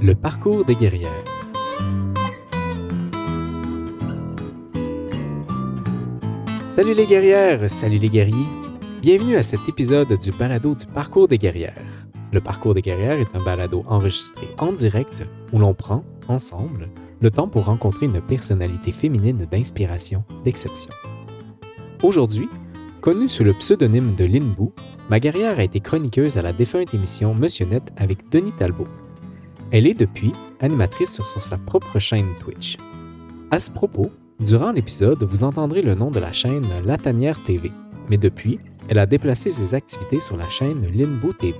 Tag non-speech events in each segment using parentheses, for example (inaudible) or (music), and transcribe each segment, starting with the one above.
Le parcours des guerrières. Salut les guerrières, salut les guerriers. Bienvenue à cet épisode du balado du parcours des guerrières. Le parcours des guerrières est un balado enregistré en direct où l'on prend, ensemble, le temps pour rencontrer une personnalité féminine d'inspiration, d'exception. Aujourd'hui, connue sous le pseudonyme de Lynn ma guerrière a été chroniqueuse à la défunte émission Monsieur Net avec Denis Talbot. Elle est depuis animatrice sur, sur sa propre chaîne Twitch. À ce propos, durant l'épisode, vous entendrez le nom de la chaîne Latanière TV, mais depuis, elle a déplacé ses activités sur la chaîne Linbo TV.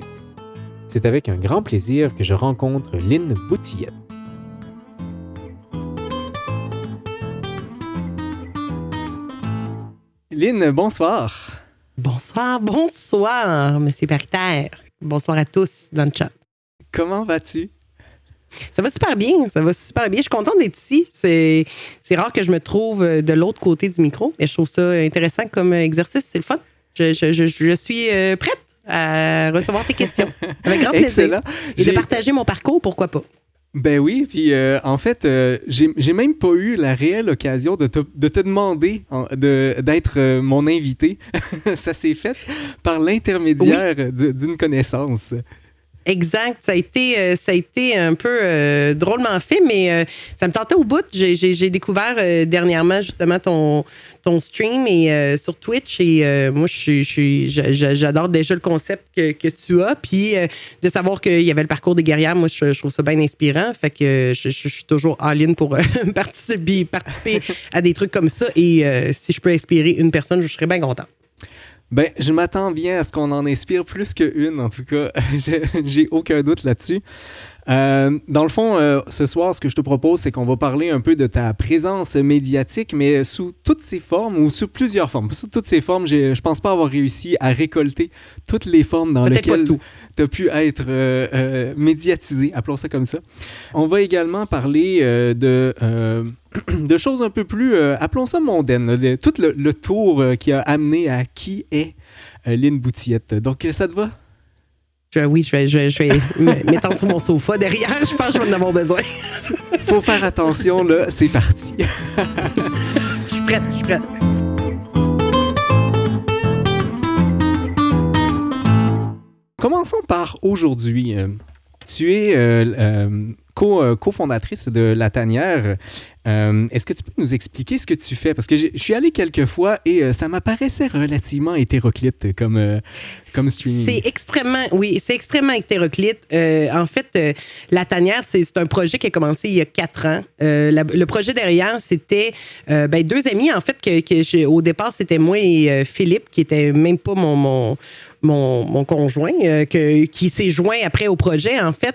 C'est avec un grand plaisir que je rencontre Lynn Boutillette. Lynn, bonsoir. Bonsoir, bonsoir, Monsieur Paritaire. Bonsoir à tous dans le chat. Comment vas-tu? Ça va super bien, ça va super bien. Je suis contente d'être ici. C'est, c'est rare que je me trouve euh, de l'autre côté du micro, mais je trouve ça intéressant comme exercice. C'est le fun. Je, je, je, je suis euh, prête à recevoir tes questions. (laughs) Avec grand plaisir. Excellent. Et de partager mon parcours, pourquoi pas. Ben oui, puis euh, en fait, euh, j'ai même pas eu la réelle occasion de te, de te demander de- d'être euh, mon invité. (laughs) Ça s'est fait par l'intermédiaire d'une connaissance. Exact. Ça a été, euh, ça a été un peu euh, drôlement fait, mais euh, ça me tentait au bout. J'ai, découvert dernièrement justement ton, ton stream et, sur Twitch et moi, j'adore déjà le concept que, que tu as. Puis de savoir qu'il y avait le parcours des guerrières, moi, je, trouve ça bien inspirant. Fait que je, suis toujours all-in pour euh, (laughs) participer, participer à des trucs comme ça. Et si je peux inspirer une personne, je serais bien content. Ben, je m'attends bien à ce qu'on en inspire plus qu'une, en tout cas. (laughs) J'ai- aucun doute là-dessus. Euh, dans le fond, euh, ce soir, ce que je te propose, c'est qu'on va parler un peu de ta présence médiatique, mais sous toutes ses formes ou sous plusieurs formes. Sous toutes ces formes, je pense pas avoir réussi à récolter toutes les formes dans lesquelles tu as pu être euh, médiatisé, appelons ça comme ça. On va également parler de, (clears throat) de choses un peu plus, euh, appelons ça mondaines, là, de- tout le, le tour euh, qui a amené à qui est euh, Lynn Boutillette. Donc, ça te va? Je- oui, je vais, je vais, je vais (laughs) me- m'étendre sur mon sofa derrière. Je pense que je vais en avoir besoin. Faut faire attention, là, c'est parti. (laughs) Je suis prête, je suis prête. Commençons par aujourd'hui. Euh, Tu es euh, euh, co- euh, cofondatrice de La Tanière. Euh, Est-ce que tu peux nous expliquer ce que tu fais? Parce que je suis allé quelques fois et euh, ça m'apparaissait relativement hétéroclite comme, euh, comme streaming. C'est extrêmement, oui, c'est extrêmement hétéroclite. En fait, La Tanière, c'est un projet qui a commencé il y a quatre ans. Le projet derrière, c'était ben, deux amis, en fait, que, que au départ, c'était moi et Philippe, qui était même pas mon, mon, mon conjoint, euh, que, qui s'est joint après au projet. En fait,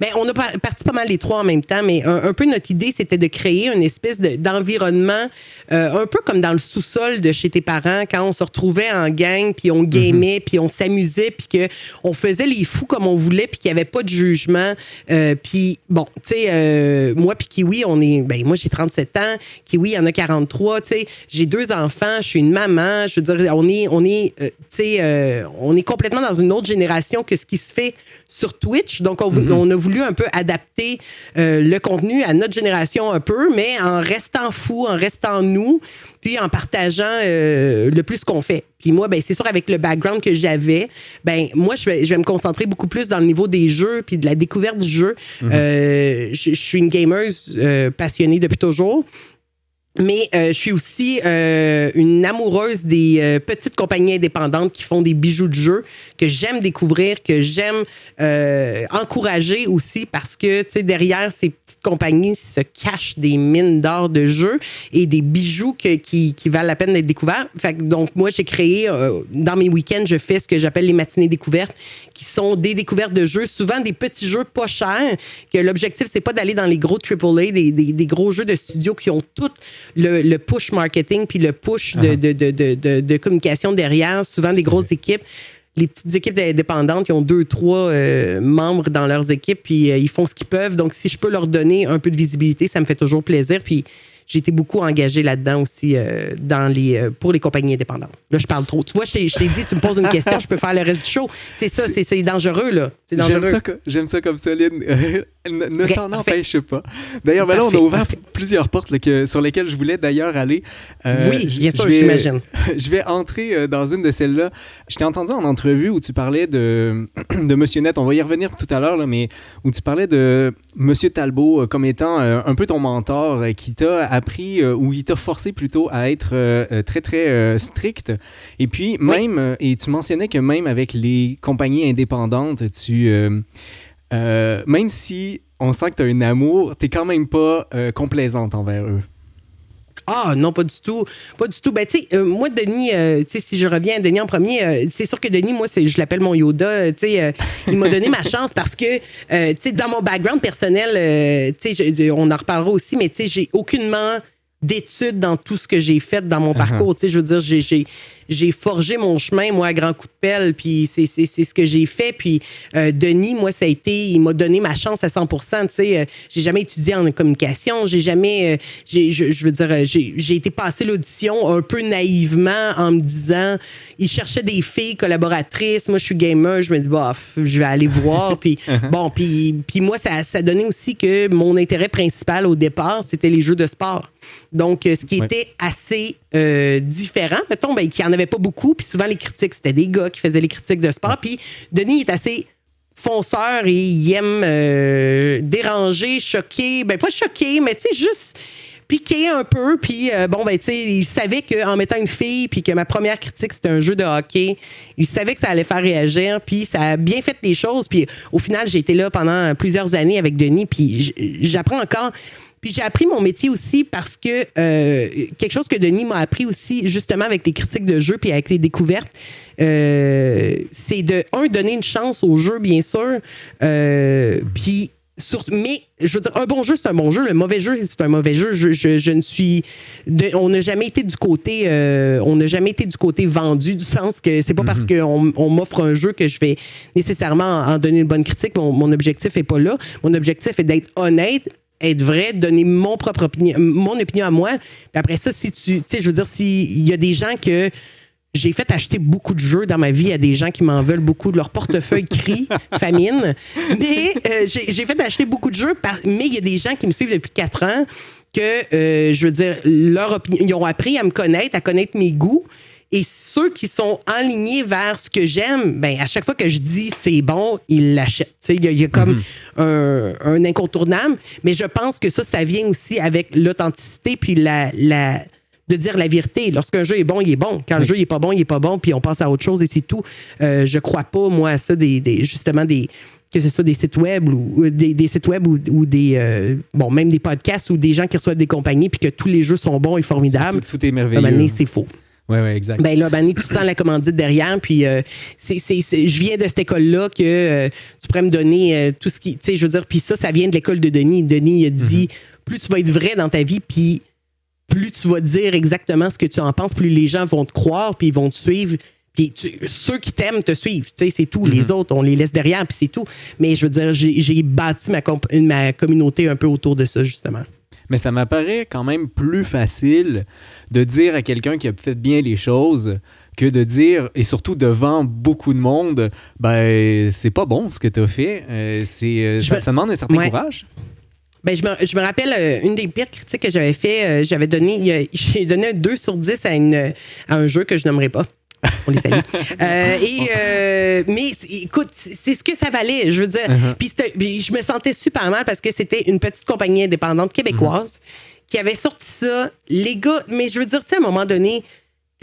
ben, on a par- parti pas mal les trois en même temps, mais un, un peu notre idée, c'était de créer une espèce de- d'environnement, euh, un peu comme dans le sous-sol de chez tes parents, quand on se retrouvait en gang, puis on gamait, puis on s'amusait, puis que on faisait les fous comme on voulait, puis qu'il n'y avait pas de jugement. Euh, puis bon, tu sais, moi puis Kiwi, on est, ben moi j'ai 37 ans, Kiwi il en a 43, tu sais, j'ai deux enfants, je suis une maman, je veux dire, on est, on est, tu sais, on est complètement dans une autre génération que ce qui se fait sur Twitch. Donc, on, on a voulu un peu adapter euh, le contenu à notre génération un peu, mais en restant fou, en restant nous, puis en partageant euh, le plus qu'on fait. Puis moi, ben, c'est sûr, avec le background que j'avais, ben, moi, je vais, je vais me concentrer beaucoup plus dans le niveau des jeux puis de la découverte du jeu. Euh, je, je suis une gameuse passionnée depuis toujours. Mais euh, je suis aussi euh, une amoureuse des euh, petites compagnies indépendantes qui font des bijoux de jeu que j'aime découvrir, que j'aime euh, encourager aussi parce que tu sais derrière ces petites compagnies se cachent des mines d'or de jeux et des bijoux que- qui, qui valent la peine d'être découverts. Fait que, donc moi j'ai créé euh, dans mes week-ends je fais ce que j'appelle les matinées découvertes qui sont des découvertes de jeux, souvent des petits jeux pas chers, que l'objectif, c'est pas d'aller dans les gros AAA, des, des, des gros jeux de studio qui ont tout le, le push marketing puis le push de, de, de, de, de- de communication derrière, souvent des grosses équipes. Les petites équipes indépendantes, ils ont deux, trois euh, membres dans leurs équipes, puis euh, ils font ce qu'ils peuvent. Donc, si je peux leur donner un peu de visibilité, ça me fait toujours plaisir. Puis, j'ai été beaucoup engagée là-dedans aussi euh, dans les, euh, pour les compagnies indépendantes. Là, je parle trop. Tu vois, je t'ai dit, tu me poses une question, je peux faire le reste du show. C'est ça, c'est c'est dangereux, là. J'aime ça, j'aime ça comme solide. (laughs) ne, ne t'en empêche pas. D'ailleurs, ben là, on a ouvert plusieurs portes sur lesquelles je voulais d'ailleurs aller. Euh, oui, bien sûr, j'imagine. (laughs) Je vais entrer dans une de celles-là. Je t'ai entendu en entrevue où tu parlais de, (clears throat) de Monsieur Net. On va y revenir tout à l'heure, mais où tu parlais de Monsieur Talbot comme étant un peu ton mentor qui t'a appris ou qui t'a forcé plutôt à être très, très strict. Et puis, même, et tu mentionnais que même avec les compagnies indépendantes, tu euh, même si on sent que tu as un amour, tu quand même pas euh, complaisante envers eux. Ah non, pas du tout. Pas du tout. Ben, tu sais, euh, moi, Denis, tu sais, si je reviens à Denis en premier, c'est sûr que Denis, moi, je l'appelle mon Yoda. Tu sais, il m'a donné ma (laughs) chance parce que, tu sais, dans mon background personnel, tu sais, on en reparlera aussi, mais tu sais, j'ai aucunement d'études dans tout ce que j'ai fait dans mon uh-huh. parcours. Tu sais, je veux dire, j'ai j'ai forgé mon chemin, moi, à grand coup de pelle, puis c'est ce que j'ai fait. Puis euh, Denis, moi, ça a été, il m'a donné ma chance à 100% Tu sais, euh, j'ai jamais étudié en communication, j'ai jamais, euh, j'ai, je, veux dire, j'ai été passer l'audition un peu naïvement en me disant, il cherchait des filles collaboratrices. Moi, je suis gamer, je me dis, bah, je vais aller voir. (laughs) puis bon, puis, puis moi, ça, ça donnait aussi que mon intérêt principal au départ, c'était les jeux de sport. Donc, ce qui était assez différent, mettons, ben, qu'il y en avait pas beaucoup. Puis souvent, les critiques, c'était des gars qui faisaient les critiques de sport. Puis Denis est assez fonceur et il aime euh, déranger, choquer. Ben, pas choquer, mais tu sais, juste piquer un peu. Puis euh, bon, ben, tu sais, il savait qu'en mettant une fille, puis que ma première critique, c'était un jeu de hockey, il savait que ça allait faire réagir. Puis ça a bien fait les choses. Puis au final, j'ai été là pendant plusieurs années avec Denis. Puis j'apprends encore puis j'ai appris mon métier aussi parce que euh, quelque chose que Denis m'a appris aussi, justement avec les critiques de jeu puis avec les découvertes, euh, c'est de, un, donner une chance au jeu, bien sûr. Euh, puis mais je veux dire, un bon jeu, c'est un bon jeu. Le mauvais jeu, c'est un mauvais jeu. Je, ne suis. on n'a jamais été du côté. on n'a jamais été du côté vendu, du sens que c'est pas parce mm-hmm. qu'on on, m'offre un jeu que je vais nécessairement en donner une bonne critique. Mon, mon objectif est pas là. Mon objectif est d'être honnête, être vrai, donner mon propre opinion, mon opinion à moi. Puis après ça, si tu, tu sais, je veux dire, s'il y a des gens que j'ai fait acheter beaucoup de jeux dans ma vie à des gens qui m'en veulent beaucoup de leur portefeuille cri, (laughs) famine. Mais euh, j'ai fait acheter beaucoup de jeux, mais il y a des gens qui me suivent depuis quatre ans que, euh, je veux dire, leur opinion, ils ont appris à me connaître, à connaître mes goûts. Et ceux qui sont alignés vers ce que j'aime, ben à chaque fois que je dis c'est bon, ils l'achètent. Il y, a comme mhm. un, incontournable. Mais je pense que ça, ça vient aussi avec l'authenticité puis la, la, de dire la vérité. Lorsqu'un jeu est bon, il est bon. Quand le jeu n'est pas bon, il n'est pas bon, puis on passe à autre chose et c'est tout. Euh, je crois pas, moi, à ça, des, justement, des que ce soit des sites web ou des, sites web ou, des euh, bon même des podcasts ou des gens qui reçoivent des compagnies puis que tous les jeux sont bons et formidables. Tout, est merveilleux. c'est faux. Oui, oui, exact. Ben là, ben, tu sens la commandite derrière, puis euh, c'est, je viens de cette école-là que euh, tu pourrais me donner euh, tout ce qui. Tu sais, je veux dire, puis ça, ça vient de l'école de Denis. Denis a dit mm-hmm. plus tu vas être vrai dans ta vie, puis plus tu vas dire exactement ce que tu en penses, plus les gens vont te croire, puis ils vont te suivre. Puis ceux qui t'aiment te suivent, tu sais, c'est tout. Les mm-hmm. autres, on les laisse derrière, puis c'est tout. Mais je veux dire, j'ai, j'ai bâti ma, ma communauté un peu autour de ça, justement mais ça m'apparaît quand même plus facile de dire à quelqu'un qui a fait bien les choses que de dire, et surtout devant beaucoup de monde, ben, c'est pas bon ce que tu as fait. Euh, c'est, euh, ça, demande un certain courage. Ben, je, me, je me rappelle euh, une des pires critiques que j'avais fait, j'avais donné, (laughs) j'ai donné un 2 sur 10 à, une, à un jeu que je n'aimerais pas. On les salue. Euh, et, euh, mais écoute, c'est ce que ça valait. Je veux dire, uh-huh. puis je me sentais super mal parce que c'était une petite compagnie indépendante québécoise uh-huh. qui avait sorti ça. Les gars, mais je veux dire, tu sais, à un moment donné,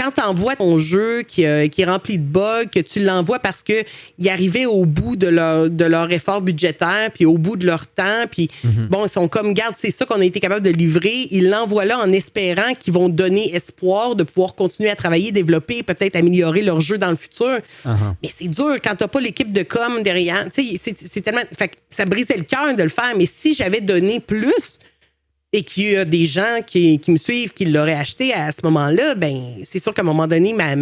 quand tu envoies ton jeu qui, euh, qui, est rempli de bugs, que tu l'envoies parce qu'ils arrivaient au bout de leur, de leur effort budgétaire, puis au bout de leur temps, puis mhm. bon, ils sont comme, garde, c'est ça qu'on a été capable de livrer. Ils l'envoient là en espérant qu'ils vont donner espoir de pouvoir continuer à travailler, développer, peut-être améliorer leur jeu dans le futur. Uh-huh. Mais c'est dur quand tu pas l'équipe de com derrière. Tu sais, c'est tellement. Fait ça brisait le cœur de le faire, mais si j'avais donné plus, et qu'il y a des gens qui, me suivent qui l'auraient acheté à ce moment-là, ben c'est sûr qu'à un moment donné, ma,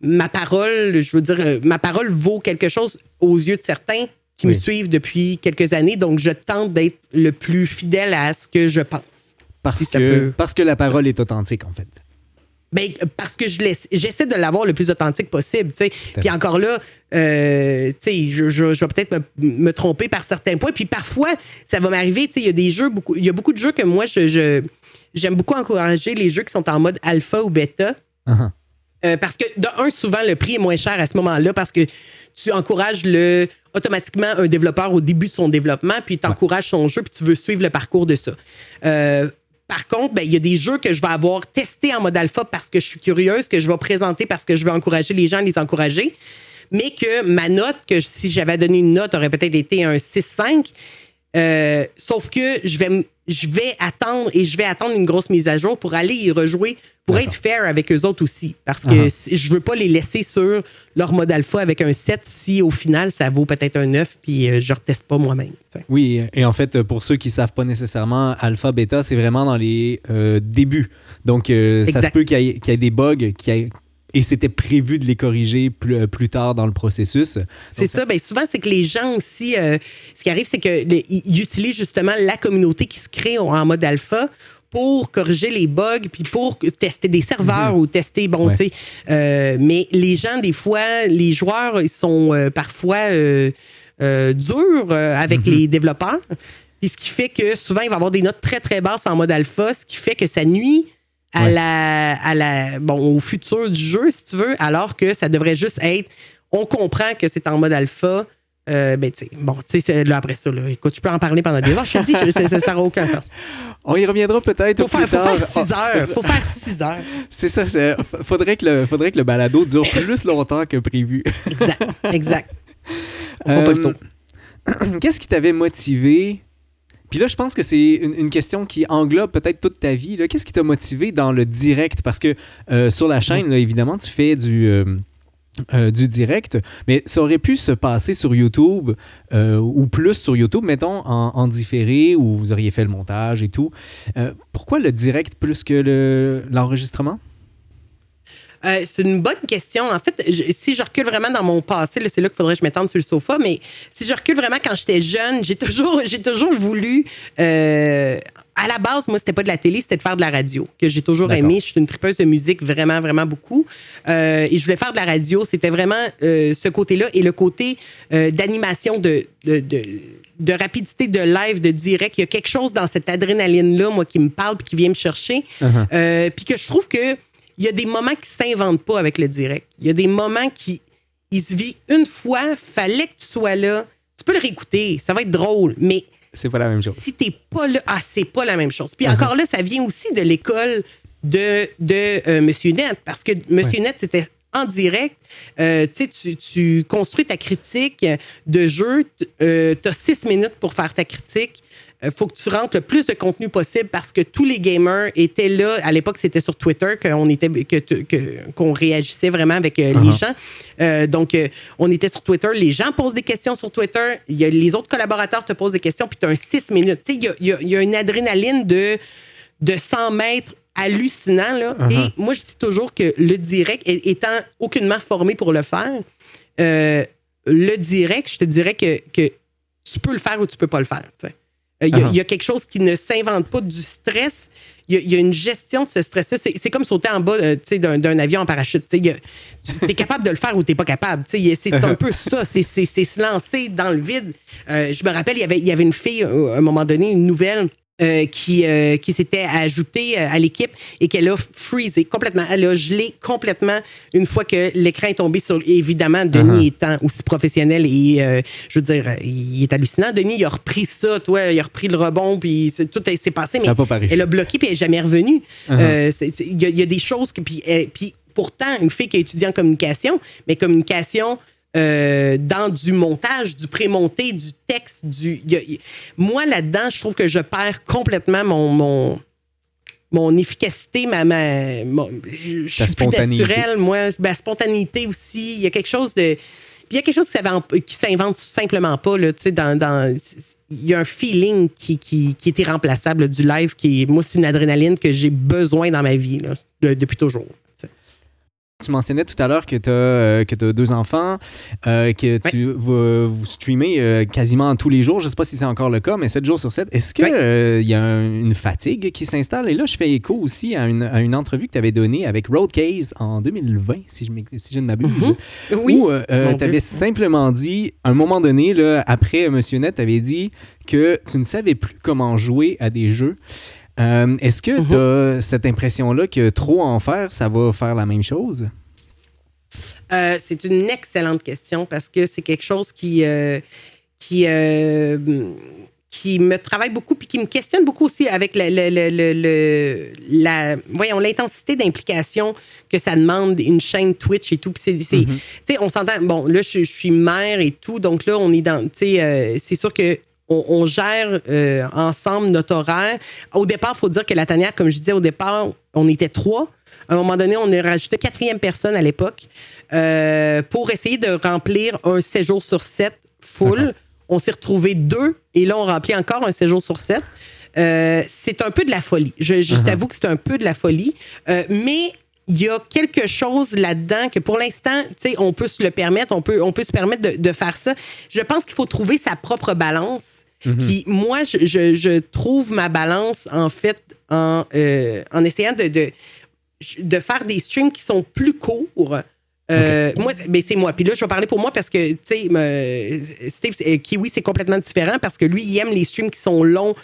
ma, parole, je veux dire, euh, ma parole vaut quelque chose aux yeux de certains qui me suivent depuis quelques années. Donc, je tente d'être le plus fidèle à ce que je pense. Parce, que, parce que la parole est authentique, en fait. Ben, parce que je laisse, j'essaie de l'avoir le plus authentique possible. Puis encore là, euh, je, je- je vais peut-être me, me tromper par certains points. Puis parfois, ça va m'arriver. Il y a des jeux, beaucoup, il y a beaucoup de jeux que moi, je, je- j'aime beaucoup encourager les jeux qui sont en mode alpha ou bêta. Uh-huh. Euh, parce que, de un, souvent, le prix est moins cher à ce moment-là parce que tu encourages le, automatiquement un développeur au début de son développement, puis tu encourages son jeu, puis tu veux suivre le parcours de ça. Euh, par contre, ben, il y a des jeux que je vais avoir testés en mode alpha parce que je suis curieuse, que je vais présenter parce que je veux encourager les gens, les encourager, mais que ma note, que si j'avais donné une note, aurait peut-être été un 6-5. Euh, sauf que je vais, je vais attendre et je vais attendre une grosse mise à jour pour aller y rejouer, pour être fair avec eux autres aussi. Parce que Uh-huh. si- je veux pas les laisser sur leur mode alpha avec un 7 si au final ça vaut peut-être un 9 puis euh, je reteste pas moi-même. Oui, et en fait, pour ceux qui savent pas nécessairement, alpha, bêta, c'est vraiment dans les euh, débuts. Donc, euh, ça se peut qu'il y, y ait des bugs, qu'il y ait- et c'était prévu de les corriger plus, euh, plus tard dans le processus. C'est ça. Ben, souvent, c'est que les gens aussi, euh, ce qui arrive, c'est qu'ils utilisent justement la communauté qui se crée en mode alpha pour corriger les bugs, puis pour tester des serveurs ou tester, bon, Mhm. Ouais. tu sais. euh, mais les gens, des fois, les joueurs, ils sont euh, parfois durs avec Mhm. les développeurs. Puis ce qui fait que souvent, il va avoir des notes très, très basses en mode alpha, ce qui fait que ça nuit à Ouais. la, à la, bon, au futur du jeu, si tu veux, alors que ça devrait juste être, on comprend que c'est en mode alpha. Euh, ben, tu sais, bon, tu sais, là, après ça, là, écoute, je peux en parler pendant des heures. Je te dis, je- ça- ça n'a aucun sens. (laughs) On y reviendra peut-être Faut plus faire, faut tard. faire six heures. Faut faire six heures. (laughs) C'est ça, faudrait que, le, faudrait que le balado dure plus longtemps que prévu. Exact, exact. (laughs) On pas le Euh, tour. (clears throat) Qu'est-ce qui t'avait motivé? Puis là, je pense que c'est une, question qui englobe peut-être toute ta vie. Qu'est-ce qui t'a motivé dans le direct? Parce que euh, sur la chaîne, évidemment, tu fais du, euh, euh, du direct, mais ça aurait pu se passer sur YouTube ou plus sur YouTube, mettons, en, différé, où vous auriez fait le montage et tout. Pourquoi le direct plus que le- l'enregistrement? Euh, c'est une bonne question. En fait, je- si je recule vraiment dans mon passé, là, c'est là qu'il faudrait que je m'étende sur le sofa, mais si je recule vraiment quand j'étais jeune, j'ai toujours, (laughs) j'ai toujours voulu. euh, à la base, moi, c'était pas de la télé, c'était de faire de la radio, que j'ai toujours aimé. Je suis une tripeuse de musique vraiment, vraiment beaucoup. Euh, et je voulais faire de la radio. C'était vraiment euh, ce côté-là et le côté euh, d'animation, de, de, de, de rapidité, de live, de direct. Il y a quelque chose dans cette adrénaline-là, moi, qui me parle puis qui vient me chercher. Uh-huh. Puis que je trouve que il y a des moments qui s'inventent pas avec le direct. Il y a des moments qui il se vit une fois, fallait que tu sois là. Tu peux le réécouter, ça va être drôle, mais C'est pas la même chose. si t'es pas là, ah, c'est pas la même chose. Puis Uh-huh. encore là, ça vient aussi de l'école de, de euh, Monsieur Net, parce que Monsieur Net, c'était en direct. Euh, tu sais, tu, construis ta critique de jeu. Tu as six minutes pour faire ta critique. Il faut que tu rentres le plus de contenu possible parce que tous les gamers étaient là. À l'époque, c'était sur Twitter qu'on était que, que- qu'on réagissait vraiment avec euh, les Uh-huh. gens. Euh, donc, euh, on était sur Twitter. Les gens posent des questions sur Twitter. Y a, les autres collaborateurs te posent des questions, puis tu as un six minutes. Tu sais, il y a, y a- il y a une adrénaline de, de 100 mètres hallucinant. Là. Uh-huh. Et moi, je dis toujours que le direct, étant aucunement formé pour le faire, euh, le direct, je te dirais que, que tu peux le faire ou tu peux pas le faire. tu Euh, Il y, a- Uh-huh. y a quelque chose qui ne s'invente pas du stress. Il y, a, il y a une gestion de ce stress-là. C'est comme sauter en bas euh, d'un avion en parachute. a- Tu es capable de le faire ou tu n'es pas capable. C'est un peu ça. C'est se lancer dans le vide. Euh, je me rappelle, il y avait, il y avait une fille, euh, à un moment donné, une nouvelle. Euh, qui, euh, qui s'était ajoutée euh, à l'équipe et qu'elle a freezé complètement. Elle a gelé complètement une fois que l'écran est tombé sur. Évidemment, Denis Uh-huh. étant aussi professionnel et, euh, je veux dire, il est hallucinant. Denis, il a repris ça, toi, il a repris le rebond, puis tout est- s'est passé. Ça mais n'a pas elle a bloqué puis elle n'est jamais revenue. Uh-huh. Y, a- il y a des choses que. Puis, elle- puis pourtant, une fille qui a étudié en communication, mais communication. Euh, dans du montage, du pré-monté, du texte, du. y a- moi, là-dedans, je trouve que je perds complètement mon. mon mon efficacité, ma, ma mon- je, je Ta suis plus spontanéité. naturelle, moi, ma spontanéité aussi. Il y a quelque chose de, puis il y a quelque chose qui s'invente, simplement pas là, tu sais, dans, dans- il y a un feeling qui, qui, qui est irremplaçable là, du live qui moi, c'est une adrénaline que j'ai besoin dans ma vie là, de- depuis toujours. Tu mentionnais tout à l'heure que tu as, deux enfants, que tu vas vous streamer quasiment tous les jours. Je ne sais pas si c'est encore le cas, mais 7 jours sur 7. Est-ce qu'il il y a une fatigue qui s'installe? Et là, je fais écho aussi à une, entrevue que tu avais donnée avec Roadcase en 2020, si je, si je ne m'abuse. Mm-hmm. Oui. Où tu avais simplement dit, à un moment donné, là, après Monsieur Net, tu avais dit que tu ne savais plus comment jouer à des jeux. Euh, est-ce que mhm. tu as cette impression-là que trop en faire, ça va faire la même chose? Euh, c'est une excellente question parce que c'est quelque chose qui, euh, qui, qui me travaille beaucoup puis qui me questionne beaucoup aussi avec le, la, voyons, l'intensité d'implication que ça demande une chaîne Twitch et tout. c'est, mhm. on s'entend, bon, là, je, suis mère et tout, donc là, on est dans, c'est sûr que on, gère euh, ensemble notre horaire. Au départ, il faut dire que la tanière, comme je disais au départ, on était trois. À un moment donné, on a rajouté quatrième personne à l'époque euh, pour essayer de remplir un séjour sur sept full. (laughs) On s'est retrouvé deux et là, on remplit encore un séjour sur sept. Euh, c'est un peu de la folie. Je, uh-huh. t'avoue que c'est un peu de la folie. mais il y a quelque chose là-dedans que pour l'instant, tu sais, on peut se le permettre, on peut, on peut se permettre de, faire ça. Je pense qu'il faut trouver sa propre balance. Puis moi, je, trouve ma balance, en fait, en, euh, en essayant de, de, faire des streams qui sont plus courts. Euh, moi, ben c'est moi. Puis là, je vais parler pour moi parce que, tu sais, Steve euh, Kiwi, c'est complètement différent parce que lui, il aime les streams qui sont longs,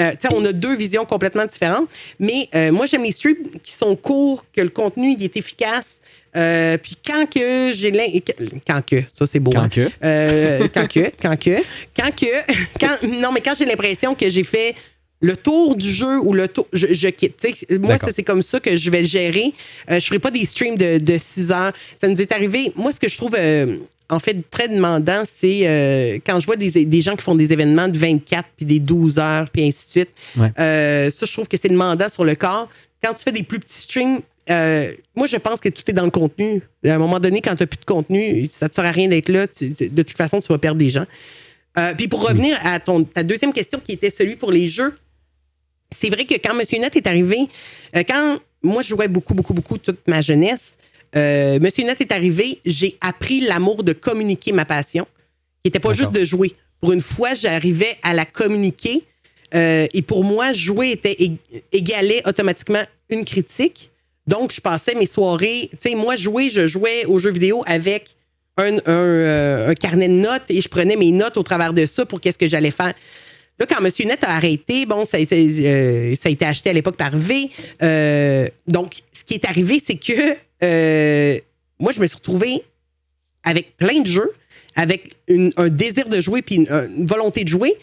euh, on a deux visions complètement différentes. Mais euh, moi, j'aime les streams qui sont courts, que le contenu il est efficace. Euh, puis quand que j'ai quand que ça c'est beau quand hein. que? Quand que quand que quand que (laughs) quand non mais quand j'ai l'impression que j'ai fait le tour du jeu ou le tour je, quitte moi c'est comme ça que je vais le gérer je ferai pas des streams de, de 6 heures ça nous est arrivé moi ce que je trouve en fait, très demandant, c'est euh, quand je vois des, gens qui font des événements de 24 puis des 12 heures, puis ainsi de suite. Euh, ça, je trouve que c'est demandant sur le corps. Quand tu fais des plus petits streams, euh, moi, je pense que tout est dans le contenu. À un moment donné, quand tu n'as plus de contenu, ça ne sert à rien d'être là. de toute façon, tu vas perdre des gens. puis pour revenir à ton, ta deuxième question qui était celui pour les jeux, c'est vrai que quand Monsieur Net est arrivé, quand moi, je jouais beaucoup, beaucoup, beaucoup toute ma jeunesse, euh, Monsieur Net est arrivé, j'ai appris l'amour de communiquer ma passion, qui n'était pas juste de jouer. Pour une fois, j'arrivais à la communiquer. Euh, et pour moi, jouer était égalé automatiquement une critique. Donc, je passais mes soirées. Tu sais, moi, jouer, je jouais aux jeux vidéo avec un, euh, carnet de notes et je prenais mes notes au travers de ça pour qu'est-ce que j'allais faire. Là, quand M. Net a arrêté, bon, ça ça a été acheté à l'époque par V. donc, ce qui est arrivé, c'est que euh, moi, je me suis retrouvée avec plein de jeux, avec un désir de jouer puis une, volonté de jouer,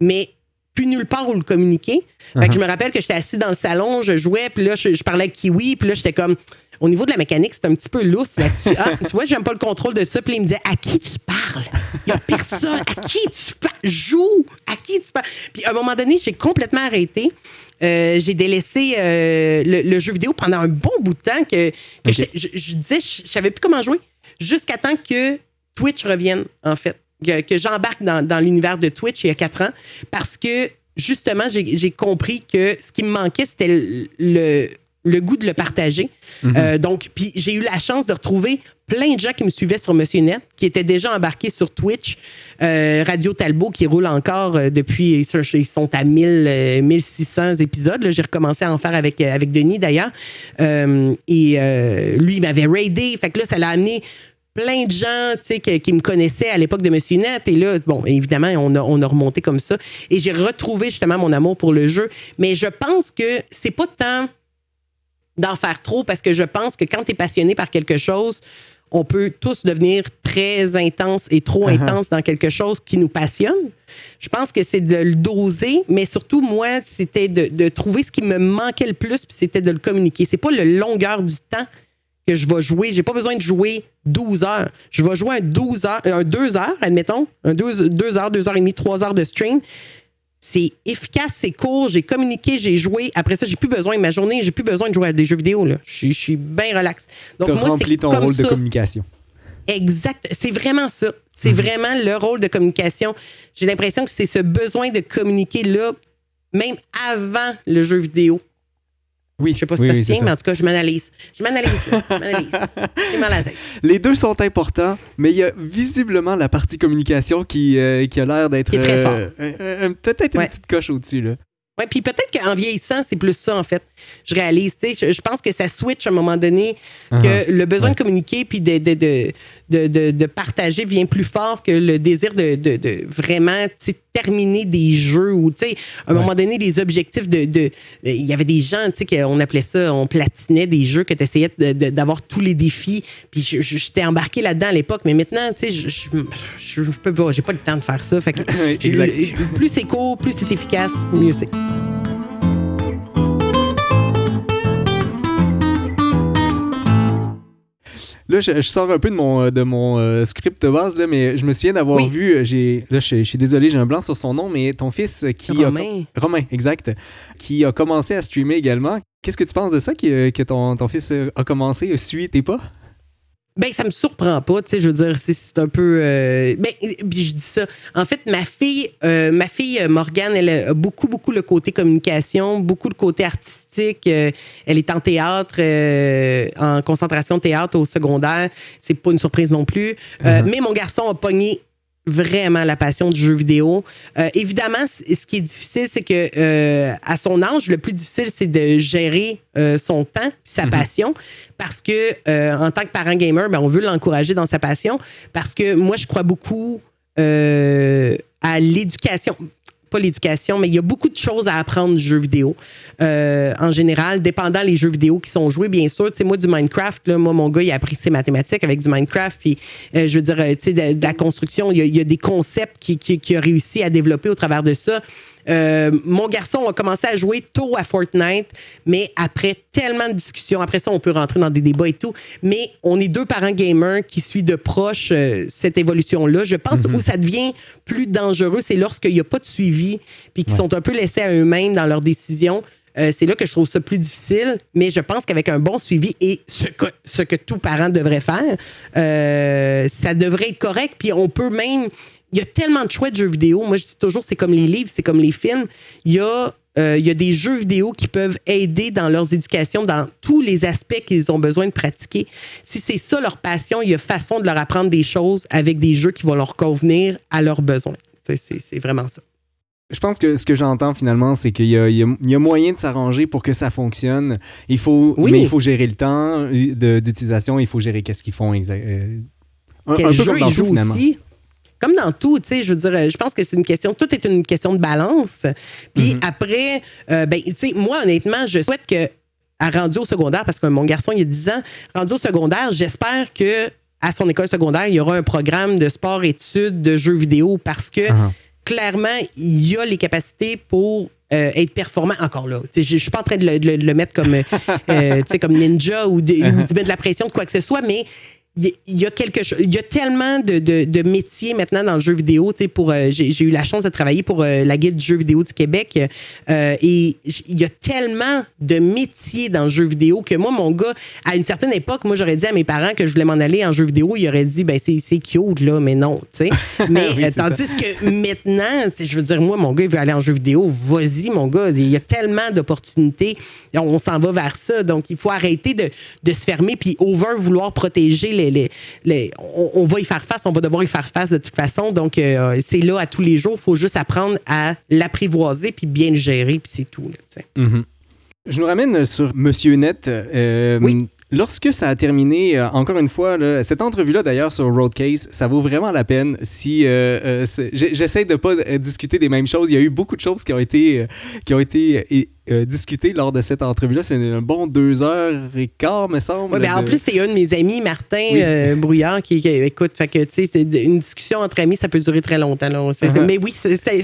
mais plus nulle part où le communiquer. je uh-huh. me rappelle que j'étais assis dans le salon, je jouais, puis là, je, parlais avec Kiwi, puis là, j'étais comme. Au niveau de la mécanique, c'est un petit peu lousse là-dessus. Ah, tu vois, j'aime pas le contrôle de ça. Puis il me disait À qui tu parles? Il y a personne. À qui tu parles Joue À qui tu parles Puis à un moment donné, j'ai complètement arrêté. Euh, j'ai délaissé euh, le, jeu vidéo pendant un bon bout de temps que, je, disais, je, savais plus comment jouer jusqu'à temps que Twitch revienne, en fait. Que, j'embarque dans, l'univers de Twitch il y a quatre ans parce que justement, j'ai compris que ce qui me manquait, c'était le, le goût de le partager. Mhm. Euh, donc, puis j'ai eu la chance de retrouver plein de gens qui me suivaient sur Monsieur Net, qui étaient déjà embarqués sur Twitch. Euh, Radio Talbot, qui roule encore euh, depuis, ils sont à 1000, 1600 épisodes. J'ai recommencé à en faire avec, avec Denis, d'ailleurs. et lui, il m'avait raidé. Fait que là, ça l'a amené plein de gens qui, qui me connaissaient à l'époque de Monsieur Net. Et là, bon, évidemment, on a, on a remonté comme ça. Et j'ai retrouvé justement mon amour pour le jeu. Mais je pense que c'est pas tant d'en faire trop parce que je pense que quand tu es passionné par quelque chose, on peut tous devenir très intense et trop uh-huh. intense dans quelque chose qui nous passionne. Je pense que c'est de le doser, mais surtout, moi, c'était de, trouver ce qui me manquait le plus, puis c'était de le communiquer. C'est pas la longueur du temps que je vais jouer. J'ai pas besoin de jouer 12 heures. Je vais jouer un 12 heures, un 2 heures, admettons, un 2, 2 heures, 2 heures et demie, 3 heures de stream c'est efficace, c'est court, j'ai communiqué, j'ai joué. Après ça, j'ai plus besoin de ma journée, j'ai plus besoin de jouer à des jeux vidéo. Là. Je, suis bien relax. Donc, moi, rempli ton rôle de communication. Exact. C'est vraiment ça. C'est mhm. vraiment le rôle de communication. J'ai l'impression que c'est ce besoin de communiquer là, même avant le jeu vidéo. Oui, Je sais pas oui, si oui, ça se tient, mais en tout cas, je m'analyse. Je m'analyse. Je m'analyse. (laughs) J'ai mal à la tête. Les deux sont importants, mais il y a visiblement la partie communication qui, euh, qui a l'air d'être Qui est très euh, euh, peut-être une Ouais. petite coche au-dessus. Là. Ouais, puis peut-être qu'en vieillissant, c'est plus ça, en fait. Je réalise. Tu sais, je, je pense que ça switch à un moment donné, que Uh-huh. le besoin Ouais. de communiquer puis de, de, de, de, de- de partager vient plus fort que le désir de, de, de vraiment terminer des jeux ou, tu sais, à un Ouais. moment donné, les objectifs de. Il y avait des gens, tu sais, qu'on appelait ça, on platinait des jeux que tu essayais d'avoir tous les défis. Puis je- je- j'étais embarqué là-dedans à l'époque, mais maintenant, tu sais, je, je, peux pas, j'ai pas le temps de faire ça. Fait que (coughs) plus c'est court, plus c'est efficace, mieux c'est. Là, je, je sors un peu de mon, euh, de mon euh, script de base, là, mais je me souviens d'avoir Oui. vu. euh, J'ai, là, je, je suis désolé, j'ai un blanc sur son nom, mais ton fils qui a. Romain. Romain, exact. Qui a commencé à streamer également. Qu'est-ce que tu penses de ça, que, que ton, ton fils a commencé, a suivi tes pas? Ben, ça me surprend pas, tu sais, je veux dire, c'est- un peu... euh, ben, puis je dis ça. En fait, ma fille, euh, ma fille euh, Morgane, elle a beaucoup, beaucoup le côté communication, beaucoup le côté artistique. euh, elle est en théâtre, euh, en concentration théâtre au secondaire. C'est pas une surprise non plus. Euh, Mhm. Mais mon garçon a pogné vraiment la passion du jeu vidéo. Euh, évidemment, ce qui est difficile, c'est que euh, à son âge, le plus difficile, c'est de gérer euh, son temps, sa Mhm. passion, parce que en tant que parent gamer, ben, on veut l'encourager dans sa passion, parce que moi, je crois beaucoup à l'éducation. Pas l'éducation, mais il y a beaucoup de choses à apprendre du jeu vidéo. Euh, en général, dépendant les jeux vidéo qui sont joués, bien sûr. Tu sais, moi, du Minecraft, là, moi, mon gars, il a appris ses mathématiques avec du Minecraft. Puis, euh, je veux dire, euh, tu sais, de, la construction, il y a, y a des concepts qu'il qui, qui a réussi à développer au travers de ça. Euh, mon garçon a commencé à jouer tôt à Fortnite, mais après tellement de discussions, après ça, on peut rentrer dans des débats et tout. Mais on est deux parents gamers qui suivent de proche euh, cette évolution-là. Je pense où ça devient plus dangereux, c'est lorsqu'il n'y a pas de suivi, puis qu'ils Ouais. sont un peu laissés à eux-mêmes dans leurs décisions. Euh, c'est là que je trouve ça plus difficile, mais je pense qu'avec un bon suivi et ce que, ce que tout parent devrait faire, euh, ça devrait être correct. Puis on peut même. Il y a tellement de chouettes jeux vidéo. Moi, je dis toujours, c'est comme les livres, c'est comme les films. Il y a. euh, il y a des jeux vidéo qui peuvent aider dans leurs éducations, dans tous les aspects qu'ils ont besoin de pratiquer. Si c'est ça leur passion, il y a façon de leur apprendre des choses avec des jeux qui vont leur convenir à leurs besoins. C'est- vraiment ça. Je pense que ce que j'entends finalement, c'est qu'il y a, il y y a moyen de s'arranger pour que ça fonctionne. Il faut, Oui. mais il faut gérer le temps euh, d'utilisation, il faut gérer qu'est-ce qu'ils font exact. euh, un, un peu jeu comme dans ils tout jouent finalement. aussi. Comme dans tout, tu sais, je veux dire, euh, je pense que c'est une question, tout est une question de balance. Puis Mhm. après, euh, ben, tu sais, moi, honnêtement, je souhaite que, à rendu au secondaire, parce que mon garçon, il a 10 ans, rendu au secondaire, j'espère que à son école secondaire, il y aura un programme de sport-études, de jeux vidéo, parce que Ah. clairement, il y a les capacités pour euh, être performant encore là. Tu sais, Je je suis pas en train de le, de de mettre comme, euh, (laughs) comme ninja ou de, ou d'y mettre de la pression de quoi que ce soit, mais il y, a- quelque chose. Il y a tellement de, de, de métiers maintenant dans le jeu vidéo. Tu sais, pour euh, j'ai eu la chance de travailler pour euh, la guilde du jeu vidéo du Québec euh, et il y a tellement de métiers dans le jeu vidéo que moi, mon gars, à une certaine époque, moi j'aurais dit à mes parents que je voulais m'en aller en jeu vidéo. Ils auraient dit ben c'est c'est cute là, mais non, tu sais. (laughs) Mais Oui, euh, tandis que maintenant, tu sais, je veux dire moi, mon gars il veut aller en jeu vidéo. Vas-y, mon gars. Il y a tellement d'opportunités. On, on s'en va vers ça. Donc il faut arrêter de, de se fermer puis over vouloir protéger les, les, les- on, on va y faire face. On va devoir y faire face de toute façon. Donc euh, c'est là à tous les jours. Il faut juste apprendre à l'apprivoiser puis bien le gérer puis c'est tout. là. Mhm. Je nous ramène sur Monsieur Net. Euh, Oui. Lorsque ça a terminé, euh, encore une fois, là, cette entrevue-là d'ailleurs sur Roadcase, ça vaut vraiment la peine. Si euh, euh, j'essaie de pas discuter des mêmes choses, il y a eu beaucoup de choses qui ont été qui ont été discutées lors de cette entrevue-là. C'est un bon deux heures et quart, me semble. Ouais, ben, en de- plus, c'est un de mes amis, Martin Oui. Brouillard, qui, qui- écoute, fait que, tu sais, une discussion entre amis, ça peut durer très longtemps. là. Uh-huh. Mais oui, c'était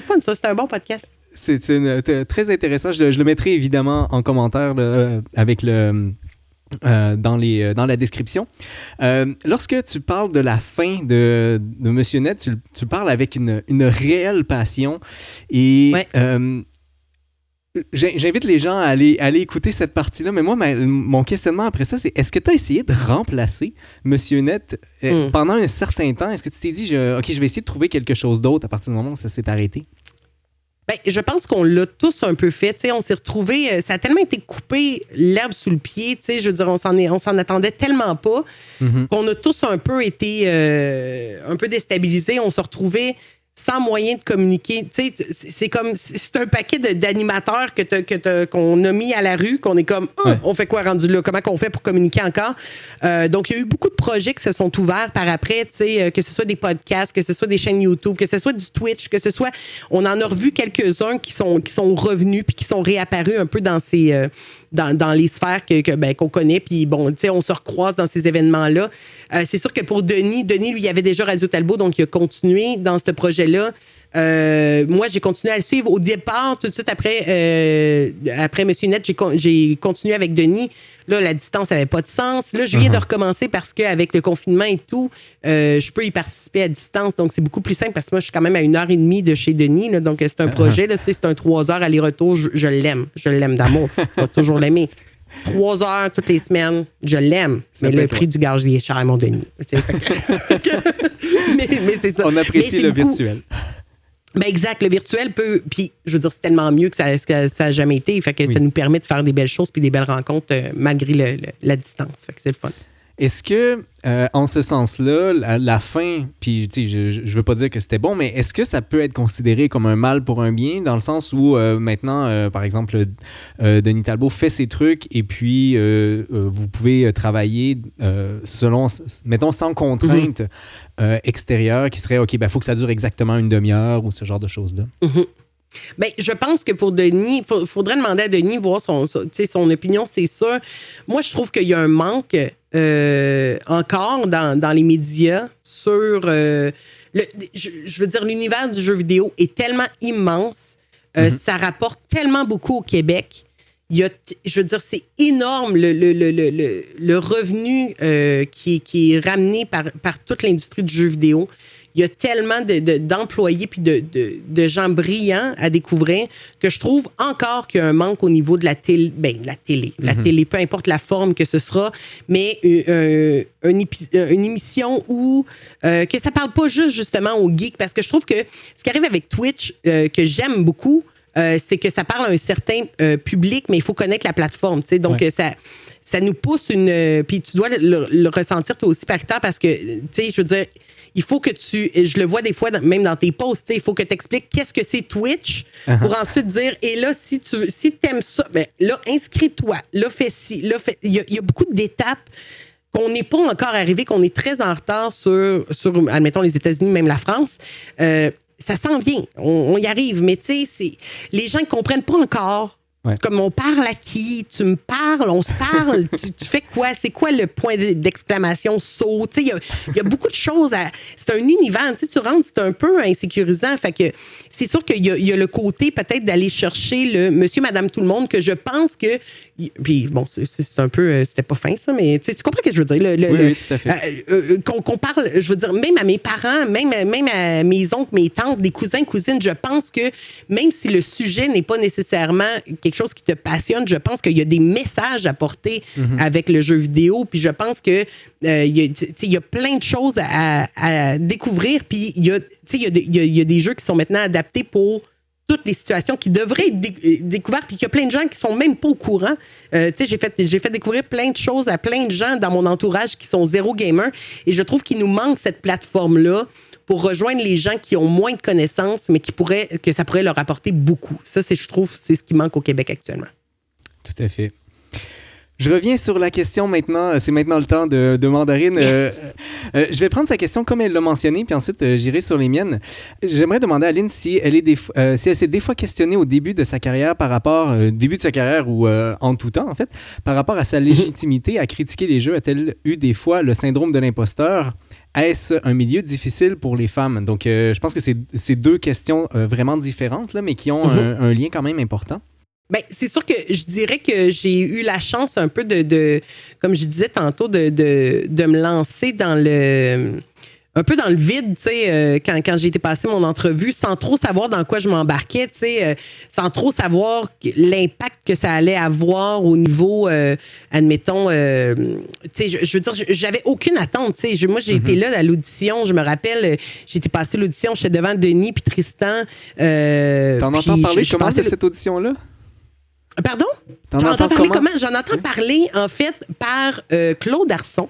fun, ça. C'était un bon podcast. C'est très intéressant. Je le, je le mettrai évidemment en commentaire là, euh, avec le. Euh, dans, les, euh, dans la description. Euh, lorsque tu parles de la fin de, de Monsieur Net, tu, tu parles avec une, une réelle passion. Et Ouais. euh, j'invite les gens à aller, à aller écouter cette partie-là. Mais moi, ma- mon questionnement après ça, c'est est-ce que tu as essayé de remplacer Monsieur Net euh, Mm. pendant un certain temps? Est-ce que tu t'es dit, je- OK, je vais essayer de trouver quelque chose d'autre à partir du moment où ça s'est arrêté? Ben, je pense qu'on l'a tous un peu fait. on s'est retrouvés, euh, ça a tellement été coupé l'herbe sous le pied. Je veux dire, on s'en, on s'en attendait tellement pas Mhm. qu'on a tous un peu été euh, un peu déstabilisés. On se retrouvait sans moyen de communiquer. Tu sais, c'est comme, c'est un paquet d'animateurs que que qu'on a mis à la rue, qu'on est comme, Ouais. on fait quoi rendu là? Comment qu'on fait pour communiquer encore? Euh, donc, il y a eu beaucoup de projets qui se sont ouverts par après, tu sais, euh, que ce soit des podcasts, que ce soit des chaînes YouTube, que ce soit du Twitch, que ce soit, on en a revu quelques-uns qui sont, qui sont revenus puis qui sont réapparus un peu dans ces, euh, dans, dans les sphères que, que, ben, qu'on connaît. Puis bon, tu sais, on se recroise dans ces événements-là. Euh, c'est sûr que pour Denis, Denis, lui, il avait déjà Radio Talbot, donc il a continué dans ce projet-là. Euh, moi, j'ai continué à le suivre. Au départ, tout de suite après, euh, après Monsieur Net, j'ai, con- j'ai continué avec Denis. Là, la distance n'avait pas de sens. Là, je viens de recommencer parce qu'avec le confinement et tout, euh, je peux y participer à distance. Donc, c'est beaucoup plus simple parce que moi, je suis quand même à une heure et demie de chez Denis. là. donc, c'est un projet. Là, tu sais, c'est un trois heures aller-retour. Je, je l'aime. Je l'aime d'amour. (laughs) je vais toujours l'aimer. Trois heures toutes les semaines, je l'aime. Ça Mais le prix du gage est cher, mon Denis. (laughs) (laughs) Mais, mais c'est ça. On Mais apprécie c'est le beaucoup- virtuel. Ben exact, le virtuel peut. Puis, je veux dire, c'est tellement mieux que ça n'a ça jamais été. Fait que Oui. ça nous permet de faire des belles choses puis des belles rencontres euh, malgré le- le- la distance. Fait que c'est le fun. Est-ce que, euh, en ce sens-là, la, la fin, puis je, je veux pas dire que c'était bon, mais est-ce que ça peut être considéré comme un mal pour un bien, dans le sens où euh, maintenant, euh, par exemple, Denis Talbot fait ses trucs et puis vous pouvez travailler selon, mettons, sans contrainte euh, extérieure qui serait, OK, ben, il faut que ça dure exactement une demi-heure ou ce genre de choses-là? Ben, je pense que pour Denis, il faudrait demander à Denis, voir son, son, opinion, c'est sûr. Moi, je trouve qu'il y a un manque euh, encore dans, dans les médias sur. euh, le- je, je veux dire, l'univers du jeu vidéo est tellement immense, euh, Mhm. ça rapporte tellement beaucoup au Québec. Il y a, je veux dire, c'est énorme le, le, le, le, revenu qui, est- qui est ramené par, par toute l'industrie du jeu vidéo. Il y a tellement de- de- d'employés puis de, de, de gens brillants à découvrir que je trouve encore qu'il y a un manque au niveau de la télé. Ben, de la télé. La Mhm. télé, peu importe la forme que ce sera, mais euh, euh, une, émission où euh, que ça parle pas juste justement aux geeks parce que je trouve que ce qui arrive avec Twitch euh, que j'aime beaucoup, c'est que ça parle à un certain public, mais il faut connaître la plateforme. Donc, Ouais. ça, ça nous pousse une. Puis tu dois le, le- le ressentir toi aussi par temps parce que, tu sais, je veux dire, il faut que tu. Je le vois des fois, dans- même dans tes posts, il faut que tu expliques qu'est-ce que c'est Twitch pour ensuite dire, et là, si tu si aimes ça, ben, là, inscris-toi. Là, fais ci. Là, fais. Il y, a- il y a beaucoup d'étapes qu'on n'est pas encore arrivé, qu'on est très en retard sur, sur admettons, les États-Unis, même la France. Euh, ça s'en vient. On, on y arrive. Mais tu sais, c'est- les gens ne comprennent pas encore. Ouais. Comme on parle à qui? Tu me parles, on se parle. (laughs) tu, tu fais quoi? C'est quoi le point d'exclamation saut? Il y a, y a beaucoup de choses à. C'est un univers. Tu rentres, c'est un peu insécurisant. Fait que c'est sûr qu'il y a le côté peut-être d'aller chercher le monsieur, madame, tout le monde que je pense que. Puis bon, c'est- un peu. euh, C'était pas fin, ça, mais tu comprends ce que je veux dire? Le- le- Oui, le- oui, tout à fait. euh, euh, qu'on parle, je veux dire, même à mes parents, même, même à mes oncles, mes tantes, des cousins, cousines, je pense que même si le sujet n'est pas nécessairement quelque chose qui te passionne, je pense qu'il y a des messages à porter avec le jeu vidéo. Puis je pense que euh, il y, a- tu sais, il y a plein de choses à, à découvrir. Puis il y a, tu sais, il y, a des- il y a- il y a des jeux qui sont maintenant adaptés pour toutes les situations qui devraient être euh, découvertes, puis qu'il y a plein de gens qui sont même pas au courant. Euh, tu sais, j'ai fait, j'ai fait découvrir plein de choses à plein de gens dans mon entourage qui sont zéro gamer, et je trouve qu'il nous manque cette plateforme-là pour rejoindre les gens qui ont moins de connaissances, mais qui pourraient, que ça pourrait leur apporter beaucoup. Ça, c'est, je trouve, c'est ce qui manque au Québec actuellement. Tout à fait. Je reviens sur la question maintenant. C'est maintenant le temps de, de Mandarine. Euh, (laughs) euh, je vais prendre sa question comme elle l'a mentionné, puis ensuite euh, j'irai sur les miennes. J'aimerais demander à Aline si elle, est des, euh, si elle s'est des fois questionnée au début de sa carrière par rapport, euh, début de sa carrière ou euh, en tout temps en fait, par rapport à sa légitimité à critiquer les jeux. A-t-elle eu des fois le syndrome de l'imposteur? Est-ce un milieu difficile pour les femmes? Donc, euh, je pense que c'est c'est deux questions euh, vraiment différentes, là, mais qui ont Mhm. un, un lien quand même important. Ben, c'est sûr que je dirais que j'ai eu la chance un peu de, de comme je disais tantôt, de, de, de me lancer dans le un peu dans le vide, tu sais, euh, quand, quand j'ai été passer mon entrevue, sans trop savoir dans quoi je m'embarquais, tu sais, euh, sans trop savoir l'impact que ça allait avoir au niveau, euh, admettons, tu sais, je, veux dire, j'avais aucune attente, tu sais. Moi, j'ai été mhm. là à l'audition, je me rappelle, j'ai été passer l'audition, j'étais devant Denis puis Tristan. T'en entends parler? comment de cette audition-là? Pardon? J'en entends, parler comment? J'en entends parler, en fait, par Claude Arson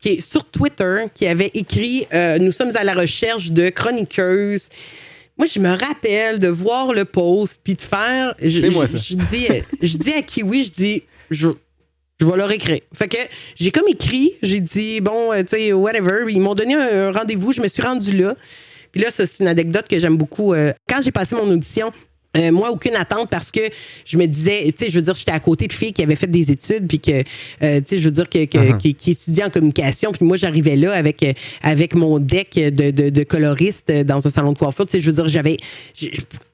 qui est sur Twitter, qui avait écrit euh, Nous sommes à la recherche de chroniqueuses. Moi, je me rappelle de voir le post puis de faire. C'est moi ça. Je, dis, je dis à Kiwi, je dis je, je vais leur écrire. Fait que j'ai comme écrit, j'ai dit bon, euh, tu sais, whatever. Ils m'ont donné un, rendez-vous, je me suis rendu là. Puis là, c'est une anecdote que j'aime beaucoup. Euh, quand j'ai passé mon audition, euh, moi, aucune attente parce que je me disais, tu sais, je veux dire, j'étais à côté de filles qui avaient fait des études, puis que, euh, tu sais, je veux dire, que, uh-huh. qui, étudiaient en communication, puis moi, j'arrivais là avec, euh, avec mon deck de, de, coloriste dans un salon de coiffure, tu sais, je veux dire, j'avais,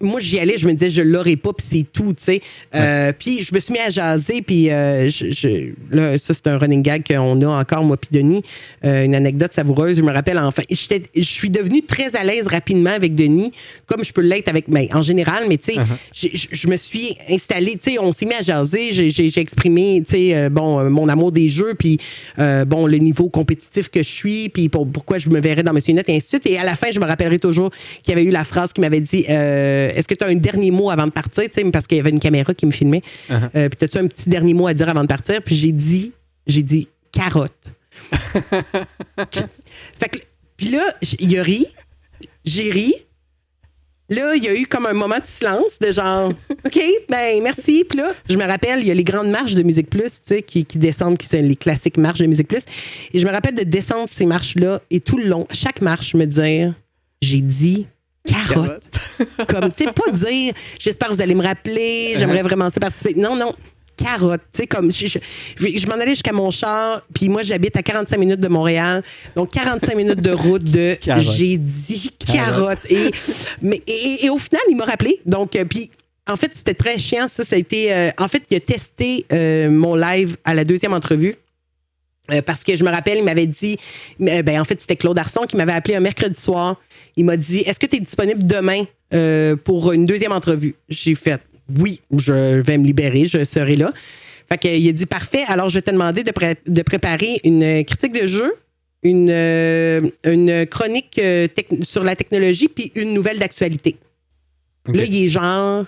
moi, j'y allais, je me disais, je l'aurais pas, puis c'est tout, tu sais. Puis je me suis mis à jaser, puis je, là, ça, c'est un running gag qu'on a encore, moi, puis Denis, une anecdote savoureuse, je me rappelle, enfin, je suis devenue très à l'aise rapidement avec Denis, comme je peux l'être avec, mais ben, en général, mais tu sais, Uh-huh. je me suis installée, tu sais, on s'est mis à jaser, j'ai exprimé, tu sais, euh, bon, euh, mon amour des jeux, puis euh, bon, le niveau compétitif que je suis, puis pourquoi je me verrais dans Monsieur Net, et ainsi de suite. Et à la fin, je me rappellerai toujours qu'il y avait eu la phrase qui m'avait dit Est-ce que tu as un dernier mot avant de partir, tu sais, parce qu'il y avait une caméra qui me filmait. Uh-huh. puis as-tu un petit dernier mot à dire avant de partir? Puis j'ai dit, j'ai dit carotte. (laughs) fait que, puis là, il a ri, j'ai ri, Là, il y a eu comme un moment de silence, de genre, (laughs) OK, ben merci. Puis là, je me rappelle, il y a les grandes marches de Musique Plus, tu sais, qui, descendent, qui sont les classiques marches de Musique Plus. Et je me rappelle de descendre ces marches-là et tout le long, chaque marche, me dire, j'ai dit carotte. comme, tu sais, pas dire, j'espère que vous allez me rappeler, j'aimerais uh-huh. vraiment ça participer. Non, non, carotte. Tu sais, comme je, je, m'en allais jusqu'à mon char, puis moi, j'habite à 45 minutes de Montréal. Donc, 45 minutes de route de (laughs) j'ai dit carotte. Et, mais, et, au final, il m'a rappelé. Donc, euh, puis. En fait, c'était très chiant. Ça, ça a été. Euh, en fait, il a testé euh, mon live à la deuxième entrevue. parce que je me rappelle, il m'avait dit, ben en fait, c'était Claude Arson qui m'avait appelé un mercredi soir. Il m'a dit Est-ce que tu es disponible demain pour une deuxième entrevue? J'ai fait oui, je vais me libérer, je serai là. Fait qu'il a dit parfait, alors je vais te demander de, de préparer une critique de jeu, une, euh, une chronique euh, sur la technologie, puis une nouvelle d'actualité. Là, il est genre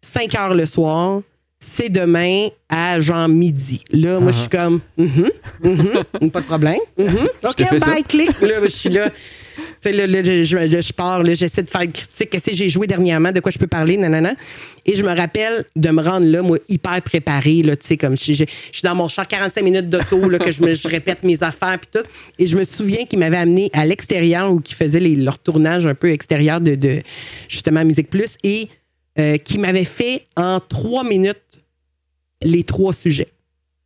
5 heures le soir. C'est demain à genre midi. Là, moi, je suis uh-huh. comme, mm -hmm, pas de problème. (laughs) Mm OK, bye, clic. Là, je suis là. (laughs) Là, je, je, pars, j'essaie de faire une critique. Qu'est-ce que j'ai joué dernièrement? De quoi je peux parler? Nanana. Et je me rappelle de me rendre là, moi, hyper préparée, là, comme je, je, suis dans mon char 45 minutes d'auto, que je, je répète mes affaires, puis tout. Et je me souviens qu'il m'avait amené à l'extérieur ou qu'il faisait les, leur tournage un peu extérieur de, de justement Musique Plus et euh, qui m'avait fait en trois minutes les trois sujets.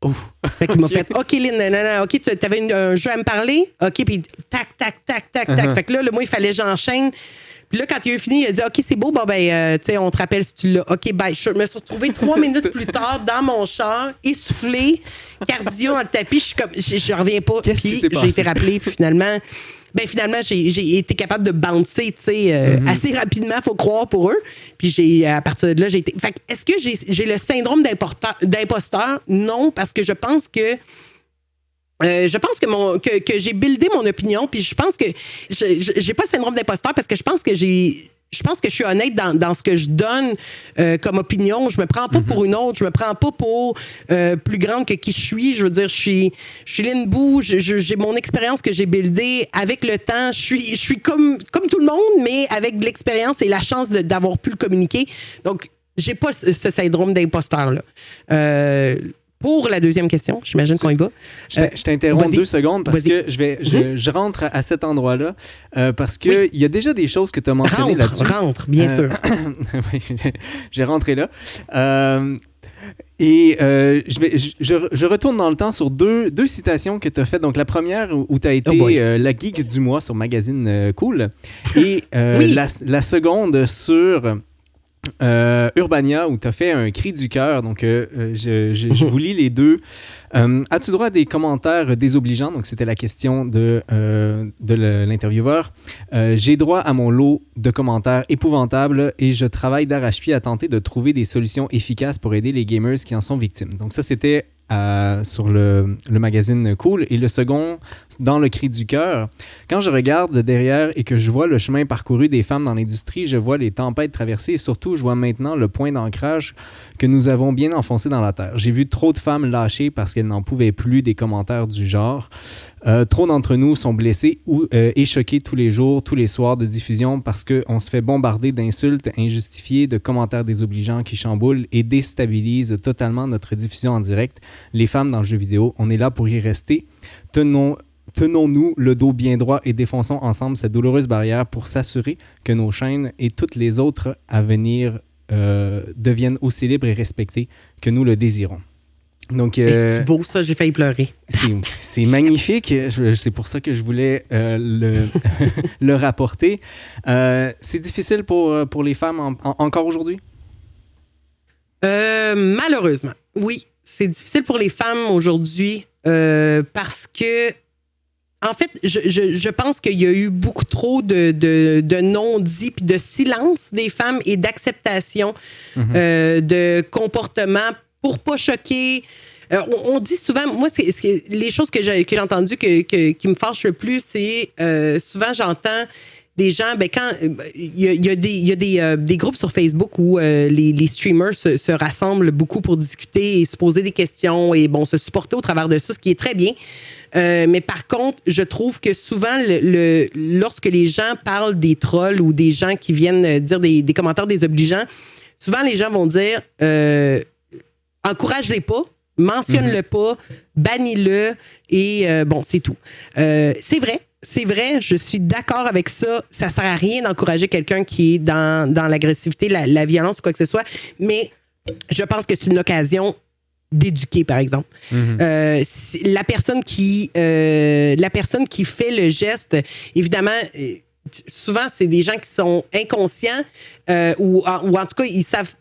Oh. (laughs) Fait qu'il m'a fait OK, Lynn, non, OK, tu avais un jeu à me parler? OK, puis tac, tac, tac, tac, tac. Uh-huh. Fait que là, le moi, il fallait que j'enchaîne. Puis là, quand il a fini, il a dit OK, c'est beau, bon, ben, euh, tu sais, on te rappelle si tu l'as. OK, bye. Je me suis retrouvée trois (laughs) minutes plus tard dans mon char, essoufflée, cardio dans le tapis. Je suis comme, je reviens pas. Puis j'ai été rappelée, puis finalement ben finalement, j'ai été capable de bouncer, tu sais, euh, mm-hmm. assez rapidement, faut croire pour eux. Puis j'ai, à partir de là, j'ai été. Fait est-ce que j'ai le syndrome d'imposteur? Non, parce que je pense que. Euh, je pense que, mon, que, que j'ai buildé mon opinion, puis je pense que j'ai pas le syndrome d'imposteur parce que je pense que j'ai je pense que je suis honnête dans, dans ce que je donne euh, comme opinion. Je me prends pas pour mhm. une autre. Je me prends pas pour euh, plus grande que qui je suis. Je veux dire, je suis, je suis Lynn. J'ai mon expérience que j'ai buildée avec le temps. Je suis, je suis comme, comme tout le monde, mais avec de l'expérience et la chance d'avoir pu le communiquer. Donc, j'ai pas ce, syndrome d'imposteur-là. Euh, pour la deuxième question. J'imagine qu'on y va. Je t'interromps deux secondes parce que je, vais, mhm. je, rentre à cet endroit-là euh, parce qu'il il y a déjà des choses que tu as mentionnées là-dessus. Rentre, bien euh, sûr. (laughs) J'ai rentré là. Euh, et je, vais, je, retourne dans le temps sur deux, deux citations que tu as faites. Donc, la première où, tu as été oh la geek du mois sur Magazine Cool. Et (laughs) la, la, seconde sur euh, Urbania, où tu as fait un cri du cœur. Donc, euh, euh, je, (laughs) vous lis les deux. Euh, As-tu droit à des commentaires désobligeants? Donc, c'était la question de, euh, de l'intervieweur. Euh, J'ai droit à mon lot de commentaires épouvantables et je travaille d'arrache-pied à tenter de trouver des solutions efficaces pour aider les gamers qui en sont victimes. Donc, ça, c'était sur le, le, magazine Cool. Et le second, dans le cri du cœur. Quand je regarde derrière et que je vois le chemin parcouru des femmes dans l'industrie, je vois les tempêtes traversées et surtout, je vois maintenant le point d'ancrage que nous avons bien enfoncé dans la terre. J'ai vu trop de femmes lâcher parce qu'elles n'en pouvaient plus des commentaires du genre. Euh, trop d'entre nous sont blessés ou, euh, tous les jours, tous les soirs de diffusion parce qu'on se fait bombarder d'insultes injustifiées, de commentaires désobligeants qui chamboulent et déstabilisent totalement notre diffusion en direct. Les femmes dans le jeu vidéo, on est là pour y rester. Tenons, tenons-nous le dos bien droit et défonçons ensemble cette douloureuse barrière pour s'assurer que nos chaînes et toutes les autres à venir euh, deviennent aussi libres et respectées que nous le désirons. Donc, euh, c'est beau ça, j'ai failli pleurer. C'est magnifique, c'est pour ça que je voulais euh, le, (laughs) le, rapporter. Euh, c'est difficile pour, pour les femmes en, en, encore aujourd'hui? Euh, malheureusement, oui. C'est difficile pour les femmes aujourd'hui euh, parce que en fait, je, je, je pense qu'il y a eu beaucoup trop de, de, de non-dits puis de silence des femmes et d'acceptation Mhm. euh, de comportements pour pas choquer. Euh, on, dit souvent, moi, c'est, les choses que j'ai, que j'ai entendues que, que- qui me fâchent le plus, c'est euh, souvent j'entends des gens, ben quand il y a, y a des, il y a des, euh, des groupes sur Facebook où euh, les, les streamers se, se rassemblent beaucoup pour discuter et se poser des questions et bon se supporter au travers de ça, ce qui est très bien. Euh, mais par contre, je trouve que souvent, le, le- lorsque les gens parlent des trolls ou des gens qui viennent euh, dire des, des commentaires désobligeants, souvent les gens vont dire euh, encourage-les pas, mentionne-le pas, bannis-le et euh, bon, c'est tout. Euh, c'est vrai. C'est vrai, je suis d'accord avec ça. Ça sert à rien d'encourager quelqu'un qui est dans, dans l'agressivité, la, la violence ou quoi que ce soit. Mais je pense que c'est une occasion d'éduquer, par exemple. Mhm. Euh, la personne qui la personne qui fait le geste, évidemment, souvent c'est des gens qui sont inconscients euh, ou, en, ou en tout cas ils savent.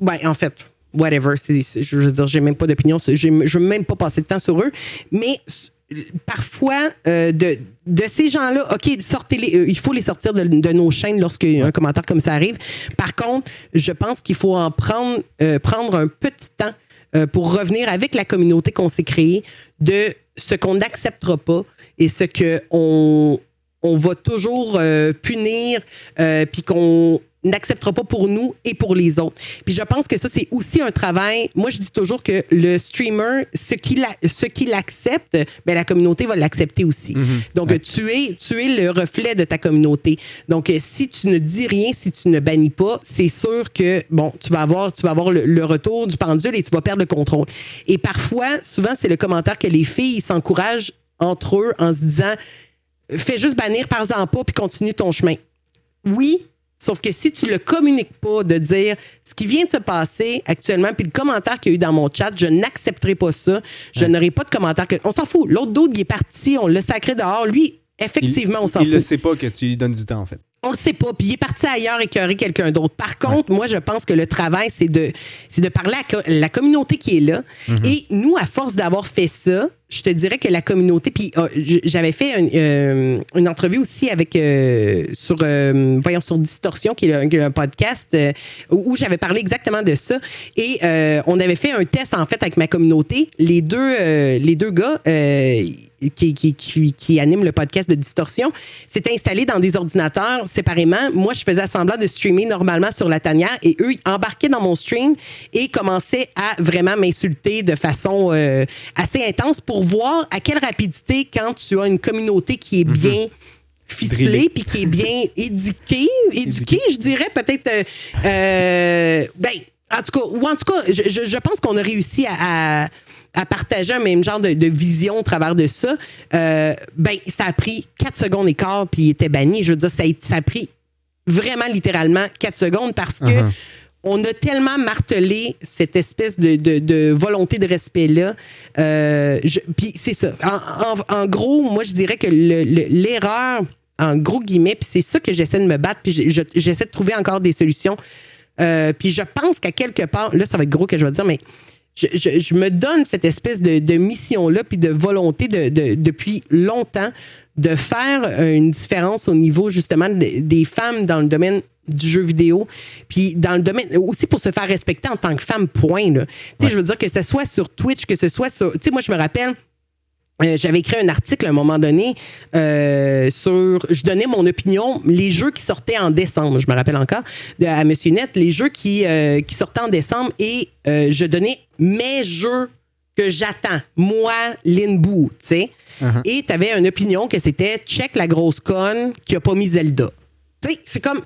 ouais, en fait. Whatever, je veux dire, j'ai même pas d'opinion, je veux même pas passer de temps sur eux, mais parfois euh, de, de ces gens-là, ok, sortez-les, euh, il faut les sortir de, de nos chaînes lorsque un commentaire comme ça arrive. Par contre, je pense qu'il faut en prendre euh, prendre un petit temps pour revenir avec la communauté qu'on s'est créée de ce qu'on n'acceptera pas et ce que on, va toujours punir puis qu'on n'acceptera pas pour nous et pour les autres. Puis je pense que ça, c'est aussi un travail. Moi, je dis toujours que le streamer, ce qu'il qu'il accepte, ben, la communauté va l'accepter aussi. Mhm. Donc, Ouais. tu, es, tu es le reflet de ta communauté. Donc, euh, si tu ne dis rien, si tu ne bannis pas, c'est sûr que, bon, tu vas avoir, tu vas avoir le, le retour du pendule et tu vas perdre le contrôle. Et parfois, souvent, c'est le commentaire que les filles s'encouragent entre eux en se disant fais juste bannir, par-en pas, puis continue ton chemin. Oui, sauf que si tu le communiques pas de dire ce qui vient de se passer actuellement, puis le commentaire qu'il y a eu dans mon chat, je n'accepterai pas ça. Je Ouais. n'aurai pas de commentaire. Que... On s'en fout. L'autre d'autre, il est parti, on l'a sacré dehors. Lui, effectivement, on s'en Il fout. ne sait pas que tu lui donnes du temps, en fait. On le sait pas, puis il est parti ailleurs écœurer quelqu'un d'autre. Par contre, moi, je pense que le travail, c'est de, de parler à la communauté qui est là. Et nous, à force d'avoir fait ça, je te dirais que la communauté, puis j- j'avais fait une, euh, une entrevue aussi avec, euh, sur, euh, voyons, sur Distorsion, qui est un, podcast, où j'avais parlé exactement de ça. Et on avait fait un test, en fait, avec ma communauté. Les deux, les deux gars qui, qui, qui, le podcast de Distorsion s'étaient installés dans des ordinateurs séparément. Moi, je faisais semblant de streamer normalement sur la tanière et eux, ils embarquaient dans mon stream et commençaient à vraiment m'insulter de façon assez intense pour voir à quelle rapidité, quand tu as une communauté qui est bien ficelée Drillée. puis qui est bien (laughs) éduquée, éduquée, Éduquée. je dirais peut-être. euh, euh, ben, en tout cas, ou en tout cas, je, je- pense qu'on a réussi à, à- à partager un même genre de, de vision au travers de ça. Euh, ben, ça a pris 4 secondes et quart puis il était banni. Je veux dire, ça a, ça a pris vraiment littéralement 4 secondes parce que Uh-huh. On a tellement martelé cette espèce de, volonté de respect-là. Euh, Puis c'est ça. En, gros, moi, je dirais que le- le- l'erreur, en gros guillemets, puis c'est ça que j'essaie de me battre, puis je- je- j'essaie de trouver encore des solutions. Euh, puis je pense qu'à quelque part, là, ça va être gros que je vais dire, mais je, me donne cette espèce de, mission-là, puis de volonté de, depuis longtemps de faire une différence au niveau justement des femmes dans le domaine du jeu vidéo, puis dans le domaine aussi pour se faire respecter en tant que femme, point. Tu sais, je veux dire que ce soit sur Twitch, que ce soit sur. Tu sais, moi, je me rappelle. Euh, j'avais écrit un article à un moment donné euh, sur. Je donnais mon opinion, les jeux qui sortaient en décembre, je me rappelle encore, de, à Monsieur Net, les jeux qui, euh, qui sortaient en décembre et je donnais mes jeux que j'attends, moi, Lynn tu sais. Uh-huh. Et tu avais une opinion que c'était check la grosse conne qui a pas mis Zelda. Tu sais, c'est comme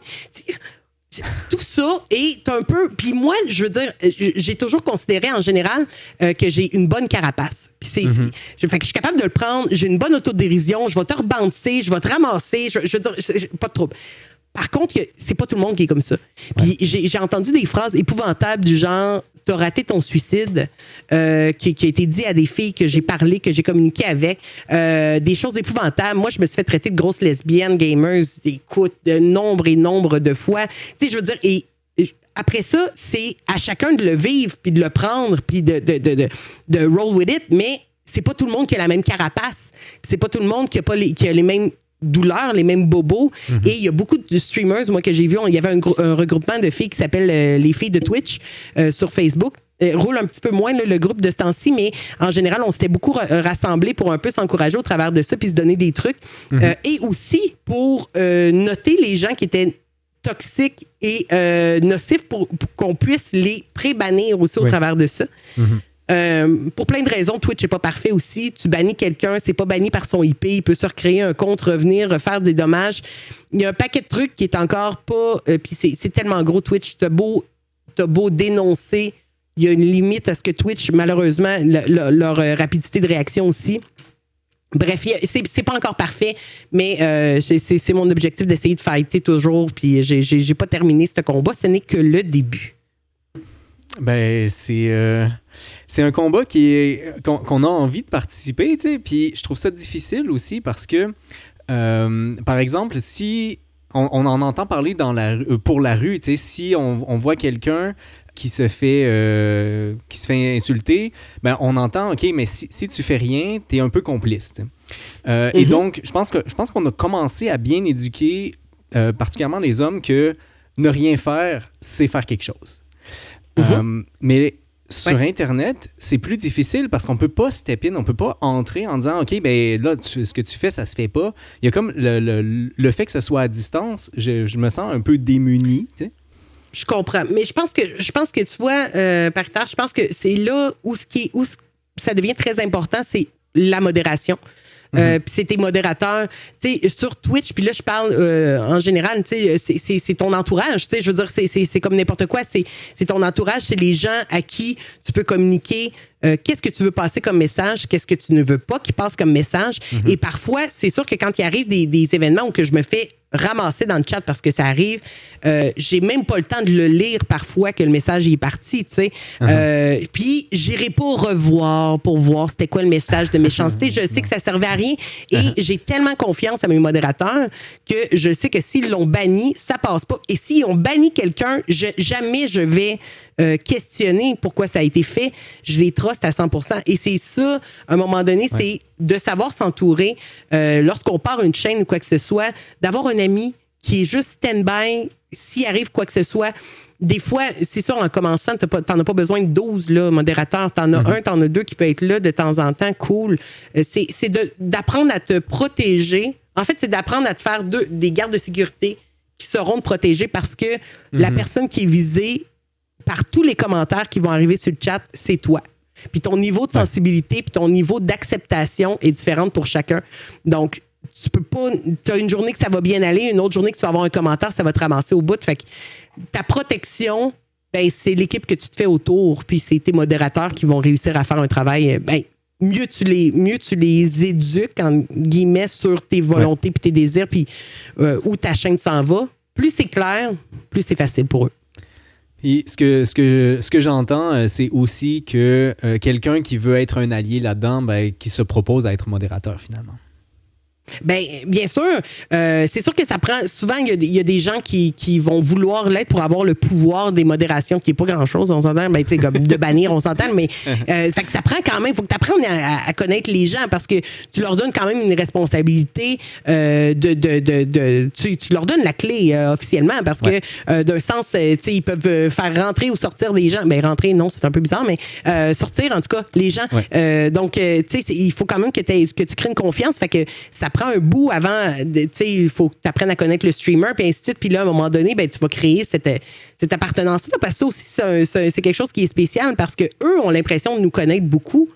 tout ça est un peu. Puis moi, je veux dire, j'ai toujours considéré en général euh, que j'ai une bonne carapace. Puis c'est, je, fait que je suis capable de le prendre. J'ai une bonne autodérision. Je vais te rebancer, je vais te ramasser. Je, veux dire, pas de trouble. Par contre, c'est pas tout le monde qui est comme ça. Puis j'ai entendu des phrases épouvantables du genre tu as raté ton suicide, euh, qui, a été dit à des filles que j'ai parlé, que j'ai communiqué avec, euh, des choses épouvantables. Moi, je me suis fait traiter de grosse lesbienne, gamers, écoute, de nombre et nombre de fois. Tu sais, je veux dire, et après ça, c'est à chacun de le vivre, puis de le prendre, puis de, de, de, de, roll with it, mais c'est pas tout le monde qui a la même carapace. C'est pas tout le monde qui a, pas les, qui a les mêmes douleurs, les mêmes bobos. Mhm. Et il y a beaucoup de streamers, moi, que j'ai vu. Il y avait un, regroupement de filles qui s'appelle euh, Les filles de Twitch euh, sur Facebook. Euh, roule un petit peu moins le groupe de ce temps-ci, mais en général, on s'était beaucoup rassemblés pour un peu s'encourager au travers de ça, puis se donner des trucs. Mhm. et aussi pour noter les gens qui étaient toxiques et nocifs pour, qu'on puisse les pré-bannir aussi au travers de ça. Mhm. Euh, pour plein de raisons, Twitch n'est pas parfait aussi. Tu bannis quelqu'un, c'est pas banni par son IP, il peut se recréer un compte, revenir, faire des dommages. Il y a un paquet de trucs qui est encore pas. Euh, puis c'est tellement gros, Twitch. T'as beau, beau dénoncer, il y a une limite à ce que Twitch, malheureusement, leur euh, rapidité de réaction aussi. Bref, c'est pas encore parfait, mais c'est mon objectif d'essayer de fighter toujours. Puis j'ai pas terminé ce combat. Ce n'est que le début. Ben, c'est c'est un combat qui qu'on, a envie de participer, tu sais. Puis je trouve ça difficile aussi parce que, euh, par exemple, si on, en entend parler dans la, euh, pour la rue, tu sais, si on, voit quelqu'un qui se fait euh, qui se fait insulter, ben on entend ok mais si, si tu fais rien, tu es un peu complice. Et mm-hmm. donc je pense que je pense qu'on a commencé à bien éduquer particulièrement les hommes que ne rien faire, c'est faire quelque chose. Mm-hmm. mais sur Internet, c'est plus difficile parce qu'on peut pas step in, on peut pas entrer en disant OK, ben là, ce que tu fais, ça se fait pas. Il y a comme le, fait que ce soit à distance, je, me sens un peu démuni, tu sais. Je comprends. Mais je pense que je pense que tu vois, euh, je pense que c'est là où ce qui où ça devient très important, c'est la modération. Euh, mhm. puis c'est tes modérateurs, tu sais, sur Twitch, puis là, je parle euh, en général, tu sais, c'est ton entourage, tu sais, je veux dire, c'est comme n'importe quoi, c'est ton entourage, c'est les gens à qui tu peux communiquer euh, qu'est-ce que tu veux passer comme message, qu'est-ce que tu ne veux pas qu'il passe comme message. Mhm. Et parfois, c'est sûr que quand il arrive des, des événements où que je me fais ramasser dans le chat parce que ça arrive. Euh, j'ai même pas le temps de le lire parfois que le message est parti, tu sais. Uh-huh. Euh, puis j'irai pas revoir pour voir c'était quoi le message de méchanceté. (laughs) Je sais que ça servait à rien et uh-huh. j'ai tellement confiance à mes modérateurs que je sais que s'ils l'ont banni, ça passe pas. Et s'ils ont banni quelqu'un, jamais je vais euh, questionner pourquoi ça a été fait. Je les truste à 100% Et c'est ça, à un moment donné, c'est de savoir s'entourer euh, lorsqu'on part une chaîne ou quoi que ce soit, d'avoir un ami qui est juste stand-by s'il arrive quoi que ce soit. Des fois, c'est sûr, en commençant, tu n'en as pas besoin de 12 là, modérateurs. Tu en as mm-hmm. un, tu en as deux qui peuvent être là de temps en temps. Cool. Euh, c'est d'apprendre à te protéger. En fait, c'est d'apprendre à te faire des gardes de sécurité qui seront te protéger parce que la mm-hmm. personne qui est visée par tous les commentaires qui vont arriver sur le chat, c'est toi. Puis ton niveau de sensibilité, puis ton niveau d'acceptation est différent pour chacun. Donc, tu peux pas. Tu as une journée que ça va bien aller, une autre journée que tu vas avoir un commentaire, ça va te ramasser au bout. Fait que ta protection, ben, c'est l'équipe que tu te fais autour, puis c'est tes modérateurs qui vont réussir à faire un travail. Euh, ben, mieux tu les, mieux tu les éduques, en guillemets, sur tes volontés puis tes désirs, puis euh, où ta chaîne s'en va, plus c'est clair, plus c'est facile pour eux ce que, ce que, ce que j'entends, euh, c'est aussi que euh, quelqu'un qui veut être un allié là-dedans, ben, qui se propose à être modérateur finalement. Ben, bien sûr. Euh, c'est sûr que ça prend. Souvent, il y a, des- il y a des gens qui, qui vont vouloir l'être pour avoir le pouvoir des modérations, qui n'est pas grand-chose, on s'entend. Ben, tu sais, comme de bannir, on s'entend, mais (laughs) euh, fait que ça prend quand même. Il faut que tu apprennes à, connaître les gens parce que tu leur donnes quand même une responsabilité euh, de. de, de, de- tu, tu leur donnes la clé officiellement parce Ouais. que, d'un sens, tu sais, ils peuvent faire rentrer ou sortir des gens. Ben, rentrer, non, c'est un peu bizarre, mais sortir, en tout cas, les gens. Ouais. Donc, tu sais, il faut quand même que, que tu crées une confiance. Fait que ça prend un bout avant. Tu sais, il faut que tu apprennes à connaître le streamer, puis ainsi de suite. Puis là, à un moment donné, ben, tu vas créer cette, cette appartenance-là. Parce que ça aussi, c'est quelque chose qui est spécial parce que eux ont l'impression de nous connaître beaucoup.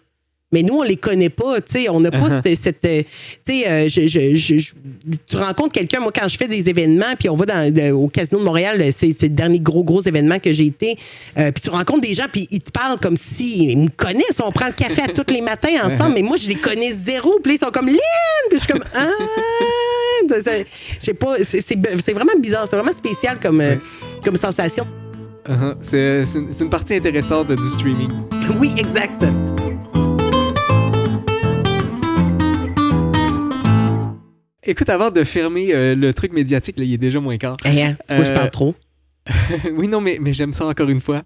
Mais nous, on les connaît pas, tu sais, on n'a pas Uh-huh. cette, cette, euh, tu sais, euh, je, je- je- tu rencontres quelqu'un, moi, quand je fais des événements, puis on va dans, de- au Casino de Montréal, c'est c'est le dernier gros, gros événement que j'ai été, euh, puis tu rencontres des gens, puis ils te parlent comme s'ils me connaissent, on prend le café à tous les matins ensemble, mais moi, je les connais zéro, puis ils sont comme, Lynn, puis je suis comme, ah, pas, c'est vraiment bizarre, c'est vraiment spécial comme, euh, comme sensation. Uh-huh. C'est une, c'est une partie intéressante du streaming. Oui, exact. Écoute, avant de fermer euh, le truc médiatique, là, il est déjà moins quart. Eh, hein, tu vois, je Euh, parle trop. (laughs) oui, non, mais, mais j'aime ça encore une fois.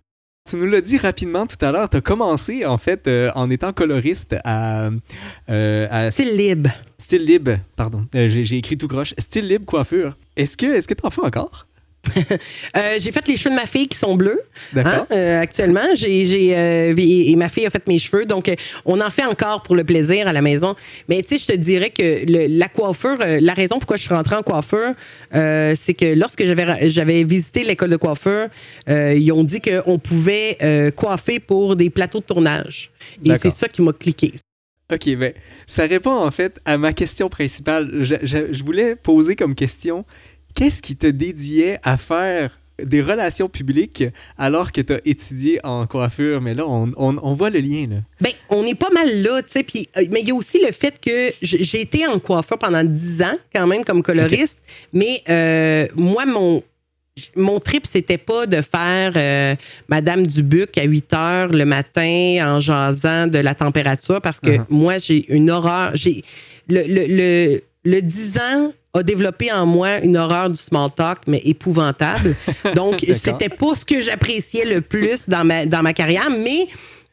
Tu nous l'as dit rapidement tout à l'heure, tu as commencé en fait euh, en étant coloriste à, euh, à Style libre. Style Libre, pardon, euh, j'ai écrit tout croche. Style Libre coiffure. Est-ce que est-ce que t'en fais encore? Euh, j'ai fait les cheveux de ma fille qui sont bleus. D'accord. Hein, euh, actuellement, j'ai, euh, et, et ma fille a fait mes cheveux, donc on en fait encore pour le plaisir à la maison. Mais tu sais, je te dirais que le- la coiffure, la raison pourquoi je suis rentrée en coiffure, c'est que lorsque j'avais, j'avais visité l'école de coiffure, ils ont dit qu'on pouvait coiffer pour des plateaux de tournage. Et c'est ça qui m'a cliqué. Ok, ben ça répond en fait à ma question principale. Je, je- je voulais poser comme question qu'est-ce qui te dédiait à faire des relations publiques alors que tu as étudié en coiffure? Mais là, on, on- on voit le lien. Là. Ben, on est pas mal là, tu sais. Euh, mais il y a aussi le fait que j'ai été en coiffeur pendant 10 ans, quand même, comme coloriste. Mais euh, moi, mon, mon trip, c'était pas de faire euh, Madame Dubuc à 8 heures le matin en jasant de la température parce que Uh-huh. moi, j'ai une horreur. J'ai le, le, le, le 10 ans a développé en moi une horreur du small talk, mais épouvantable. (laughs) Donc, c'était pas ce que j'appréciais le plus dans ma, dans ma carrière, mais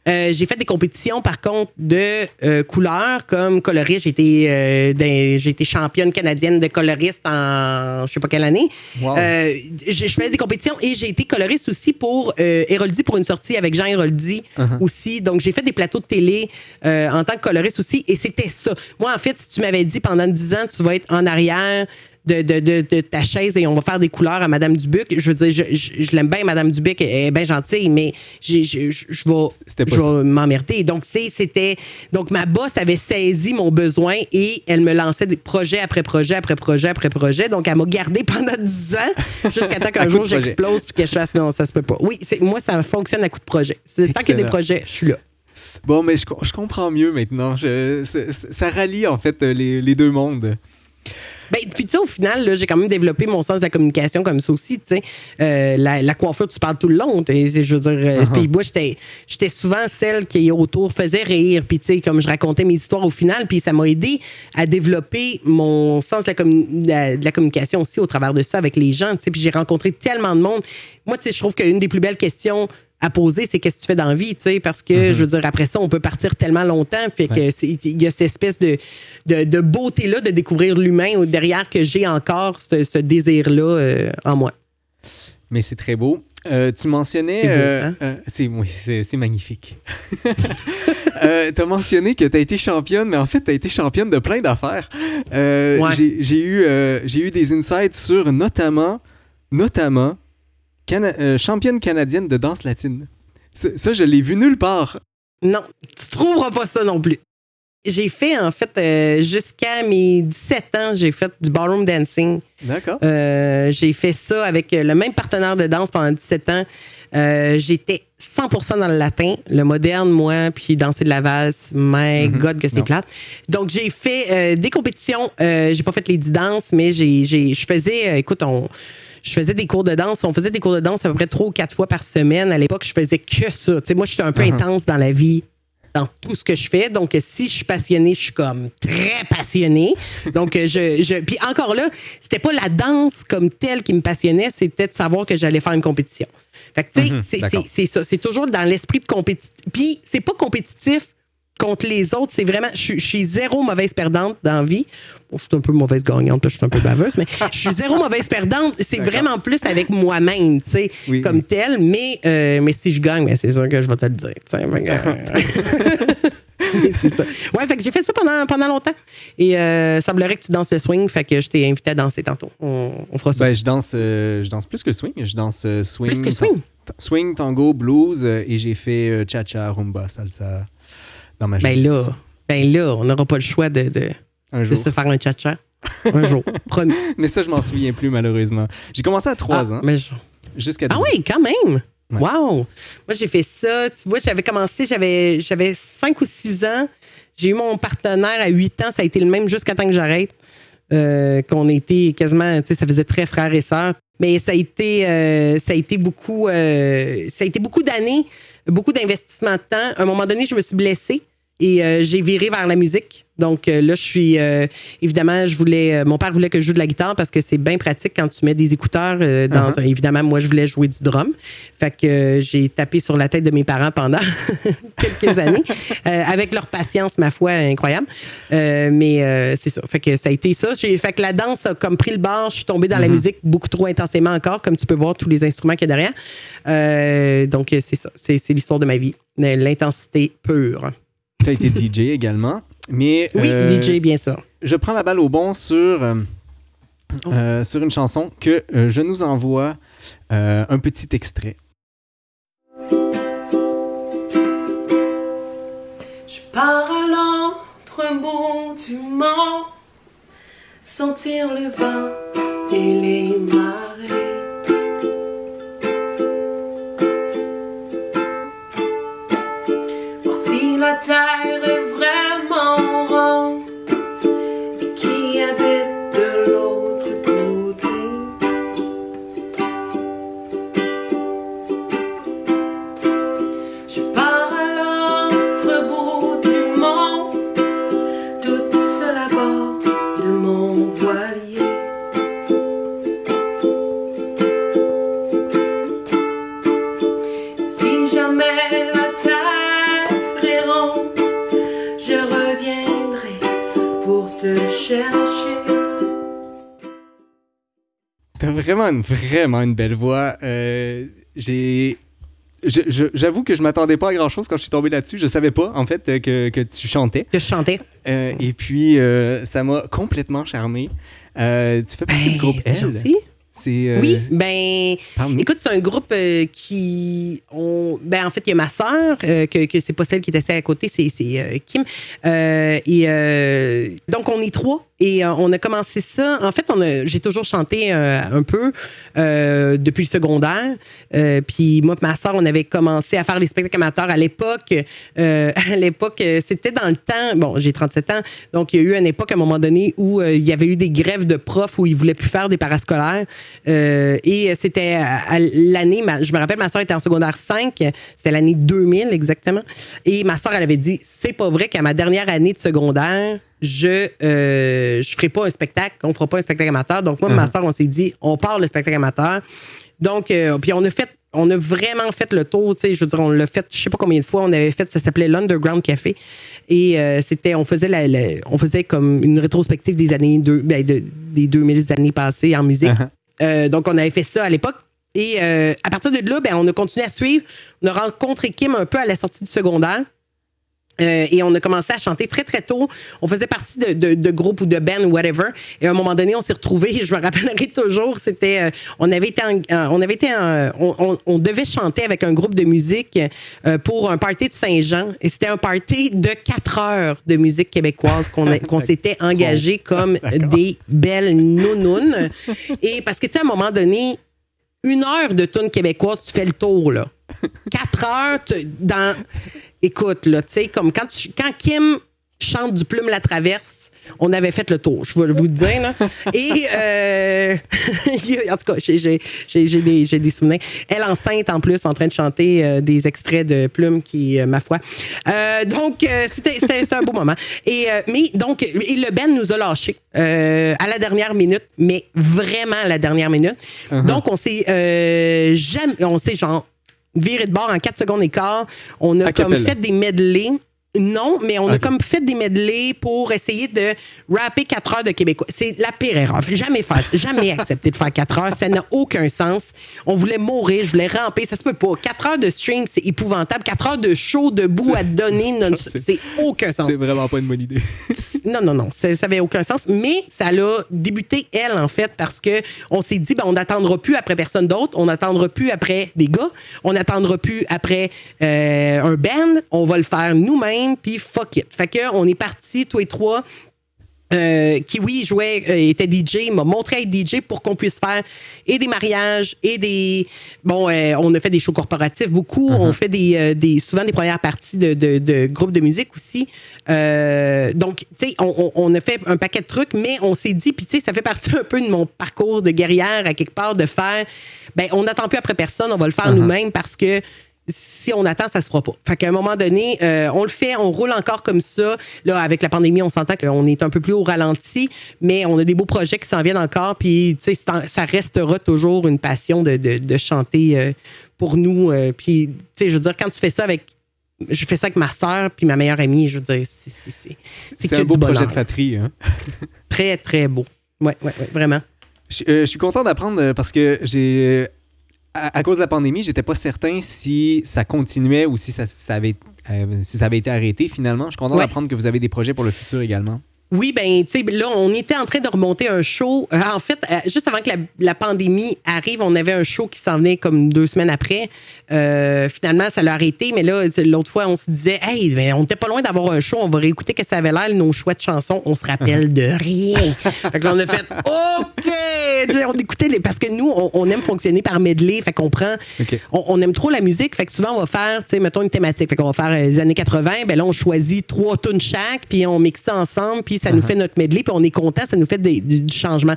euh, j'ai fait des compétitions, par contre, de euh, couleurs, comme coloriste. J'ai été, euh, j'ai été championne canadienne de coloriste en je sais pas quelle année. Wow. Euh, je, je faisais des compétitions et j'ai été coloriste aussi pour euh, Héroldi, pour une sortie avec Jean Héroldi Uh-huh. aussi. Donc, j'ai fait des plateaux de télé euh, en tant que coloriste aussi et c'était ça. Moi, en fait, si tu m'avais dit pendant 10 ans, tu vas être en arrière de, de, de, de ta chaise et on va faire des couleurs à Madame Dubuc, je veux dire, je, je, je l'aime bien, Madame Dubuc, elle est bien gentille, mais je, vais, ça. m'emmerder. Donc, c'était. Donc, ma boss avait saisi mon besoin et elle me lançait des projets après projet, après projet, après projet. Donc, elle m'a gardé (laughs) pendant 10 ans jusqu'à temps qu'un jour j'explose puis que je fasse non, ça se peut pas. Oui, moi, ça fonctionne à coup de projet. Tant qu'il y a des projets, je suis là. Bon, mais je, co- je comprends mieux maintenant. Je- c'est- ça rallie en fait les, les deux mondes. Ben, puis tu sais, au final, là, j'ai quand même développé mon sens de la communication comme ça aussi, tu sais. Euh, la, la coiffure, tu parles tout le long. Je veux dire, euh, Uh-huh. puis moi, j'étais j'étais souvent celle qui autour faisait rire, puis tu sais, comme je racontais mes histoires au final, puis ça m'a aidé à développer mon sens de la, de la- de la communication aussi au travers de ça avec les gens, tu sais. Puis j'ai rencontré tellement de monde. Moi, tu sais, je trouve qu'une des plus belles questions à poser, c'est qu'est-ce que tu fais dans la vie, tu sais, parce que, je veux dire, après ça, on peut partir tellement longtemps, fait que il y a cette espèce de, de, de beauté-là de découvrir l'humain derrière que j'ai encore ce, ce désir-là euh, en moi. Mais c'est très beau. Euh, tu mentionnais. C'est euh, hein? oui, c'est magnifique. (laughs) tu as mentionné que tu as été championne, mais en fait, tu as été championne de plein d'affaires. Ouais. j'ai- eu, j'ai eu des insights sur notamment, notamment Cana- euh, championne canadienne de danse latine. Ça, ça, je l'ai vu nulle part. Non, tu trouveras pas ça non plus. J'ai fait, en fait, euh, jusqu'à mes 17 ans, j'ai fait du ballroom dancing. D'accord. Euh, j'ai fait ça avec le même partenaire de danse pendant 17 ans. Euh, J'étais 100% dans le latin, le moderne, moi, puis danser de la valse. My Mhm. God, que c'est plate. Donc, j'ai fait des compétitions. J'ai pas fait les 10 danses, mais je faisais, écoute, on. Je faisais des cours de danse. On faisait des cours de danse à peu près trois ou quatre fois par semaine. À l'époque, je faisais que ça. Tu sais, moi, j'étais un peu Uh-huh. intense dans la vie. dans tout ce que je fais. Donc, si je suis passionnée, je suis comme très passionnée. Donc, je, je puis encore là, c'était pas la danse comme telle qui me passionnait, c'était de savoir que j'allais faire une compétition. Fait que, tu sais, c'est- d'accord. c'est c'est ça. C'est toujours dans l'esprit de compétition. Puis, c'est pas compétitif contre les autres. C'est vraiment, je, suis- je suis zéro mauvaise perdante dans la vie. Bon, je suis un peu mauvaise gagnante, je suis un peu baveuse, mais je suis zéro mauvaise perdante. C'est vraiment plus avec moi-même, tu sais, Oui, comme oui. tel. Mais, euh, mais si je gagne, ben, c'est sûr que je vais te le dire. euh, (laughs) c'est ça. Ouais, fait que j'ai fait ça pendant, pendant longtemps. Et euh, semblerait que tu danses le swing, fait que je t'ai invité à danser tantôt. On, on fera ça. Ben, je danse, euh, je danse plus que le swing. Je danse swing, Plus que swing? swing, tango, blues et j'ai fait cha-cha, rumba, salsa dans ma Ben là, ben là, on n'aura pas le choix de, de, un de se faire un tcha-tcha. (laughs) Un jour, promis. Mais ça, je m'en souviens plus malheureusement. J'ai commencé à 3 Ah, ans, mais je- jusqu'à Ah 12 ans. oui, quand même. Ouais. Wow. Moi, j'ai fait ça. Tu vois, j'avais commencé, j'avais, j'avais 5 ou 6 ans. J'ai eu mon partenaire à 8 ans. Ça a été le même jusqu'à temps que j'arrête. Euh, qu'on été quasiment, tu sais, ça faisait très frères et sœurs. Mais ça a été, euh, ça a été beaucoup, euh, ça a été beaucoup d'années, beaucoup d'investissement de temps. À un moment donné, je me suis blessée et euh, j'ai viré vers la musique. Donc euh, là, je suis euh, évidemment, je voulais, mon père voulait que je joue de la guitare parce que c'est bien pratique quand tu mets des écouteurs dans. Uh-huh. un- évidemment, moi, je voulais jouer du drum. Fait que j'ai tapé sur la tête de mes parents pendant (laughs) quelques années (laughs) avec leur patience, ma foi, incroyable. Mais c'est ça. Fait que ça a été ça. Fait que la danse a comme pris le bord. Je suis tombée dans la Mhm. musique beaucoup trop intensément encore, comme tu peux voir tous les instruments qu'il y a derrière. Donc c'est ça. C'est l'histoire de ma vie. L'intensité pure. Tu as été DJ également. Mais Oui, euh, DJ, bien sûr. je prends la balle au bon sur, euh, Oh. euh, sur une chanson que euh, je nous envoie euh, un petit extrait. Je pars à l'autre bout du monde, sentir le vent et les. Vraiment une, vraiment une belle voix. Euh, j'ai. J'avoue que je m'attendais pas à grand chose quand je suis tombé là-dessus. Je savais pas, en fait, que, que tu chantais. Que je chantais. Euh, et puis, euh, ça m'a complètement charmé. Euh, tu fais partie Ben, du groupe c'est L. C'est. Oui, ben, écoute, c'est un groupe qui. On, ben, en fait, il y a ma sœur, que, que c'est pas celle qui est assise à côté, c'est, c'est Kim. Et donc, on est trois. Et euh, on a commencé ça. En fait, j'ai toujours chanté euh, un peu euh, depuis le secondaire. Puis moi et ma sœur, on avait commencé à faire les spectacles amateurs à l'époque. (laughs) À l'époque, c'était dans le temps. Bon, j'ai 37 ans. Donc, il y a eu une époque à un moment donné où il y avait eu des grèves de profs où ils voulaient plus faire des parascolaires. Et c'était à, l'année, je me rappelle, ma soeur était en secondaire 5, c'était l'année 2000 exactement. Et ma soeur, elle avait dit c'est pas vrai qu'à ma dernière année de secondaire, je euh, je ferai pas un spectacle, on fera pas un spectacle amateur. Donc, moi ma Mhm. soeur, on s'est dit on part le spectacle amateur. Donc, euh, puis on a fait. On a vraiment fait le tour, tu sais, je veux dire, on l'a fait, je sais pas combien de fois, on avait fait, ça s'appelait l'Underground Café. Et euh, c'était, on faisait la, la- on faisait comme une rétrospective des années deux, ben, de- des 2000 années passées en musique. Uh-huh. Euh, donc, on avait fait ça à l'époque. Et euh, à partir de là, ben, on a continué à suivre. On a rencontré Kim un peu à la sortie du secondaire. Euh, et on a commencé à chanter très, très tôt. On faisait partie de, de, de groupes ou de bands ou whatever. Et à un moment donné, on s'est retrouvés, (laughs) je me rappellerai toujours, c'était... euh, on avait été... en- euh, on, avait été en- on, devait chanter avec un groupe de musique euh, pour un party de Saint-Jean. Et c'était un party de quatre heures de musique québécoise qu'on (laughs) s'était engagé comme (laughs) des belles nounounes. Et parce que, tu sais, à un moment donné, une heure de tune québécoise, tu fais le tour, là. Quatre heures, tu- dans... Écoute, là, tu sais, comme quand, tu- quand Kim chante du Plume la traverse, on avait fait le tour, je vais vous le dire. Là. (laughs) Et, euh, (laughs) en tout cas, j'ai, des, souvenirs. Elle enceinte, en plus, en train de chanter euh, des extraits de Plume qui, euh, ma foi. Euh, donc, c'était, un beau moment. Et, mais, donc, et le Ben nous a lâchés à la dernière minute, mais vraiment à la dernière minute. Uh-huh. Donc, on s'est jamais, on s'est genre viré de bord en 4 secondes et quart. On a comme fait des medley. Non, mais on a comme fait des medley pour essayer de rapper 4 heures de québécois. C'est la pire erreur. Jamais faire, jamais (laughs) accepter de faire 4 heures. Ça n'a aucun sens. On voulait mourir, je voulais ramper. Ça se peut pas. 4 heures de stream, c'est épouvantable. 4 heures de show debout à donner, (laughs) non- c'est aucun sens. C'est vraiment pas une bonne idée. (laughs) Non, non, non, ça n'avait aucun sens. Mais ça l'a débuté, elle, en fait, parce que on s'est dit, ben, on n'attendra plus après personne d'autre, on n'attendra plus après des gars, on n'attendra plus après euh, un band, on va le faire nous-mêmes, puis fuck it. Fait que on est partis, tous les trois. Euh, Kiwi jouait, euh, était DJ, m'a montré à être DJ pour qu'on puisse faire et des mariages et des. Bon, euh, on a fait des shows corporatifs beaucoup. Uh-huh. On fait des, euh, des, souvent des premières parties de, de, de groupes de musique aussi. Euh, donc, tu sais, on, on- on a fait un paquet de trucs, mais on s'est dit, puis tu sais, ça fait partie (laughs) un peu de mon parcours de guerrière à quelque part de faire. Ben, on n'attend plus après personne, on va le faire Uh-huh. nous-mêmes parce que si on attend, ça se fera pas. Fait qu'à un moment donné, euh, on le fait, on roule encore comme ça. Là, avec la pandémie, on s'entend qu'on est un peu plus au ralenti, mais on a des beaux projets qui s'en viennent encore. Puis, tu sais, ça restera toujours une passion de, de- de chanter euh, pour nous. euh, puis, tu sais, je veux dire, quand tu fais ça avec. Je fais ça avec ma sœur puis ma meilleure amie, je veux dire, c'est- c'est un beau projet de fatrie. Hein? très, très beau. Ouais, ouais, ouais, vraiment. Je, euh, je suis content d'apprendre parce que j'ai. À, à cause de la pandémie, j'étais pas certain si ça continuait ou si ça, ça avait, euh, si ça avait été arrêté finalement. Je suis content Ouais. d'apprendre que vous avez des projets pour le futur également. Oui, ben, tu sais, là, on était en train de remonter un show. Euh, en fait, euh, juste avant que la, la pandémie arrive, on avait un show qui s'en venait comme deux semaines après. Euh, finalement, ça l'a arrêté, mais là, l'autre fois, on se disait, hey, ben, on était pas loin d'avoir un show, on va réécouter que ça avait l'air, nos chouettes chansons, on se rappelle de rien. fait que là, on a fait, OK! Tu sais, on écoutait les. Parce que nous, on, on aime fonctionner par medley, fait qu'on prend. On, on aime trop la musique, fait que souvent on va faire, tu sais, mettons une thématique, fait qu'on va faire euh, les années 80, ben là on choisit trois tunes chaque, puis on mixe ça ensemble, puis ça nous fait notre medley, puis on est content, ça nous fait des- du, du changement.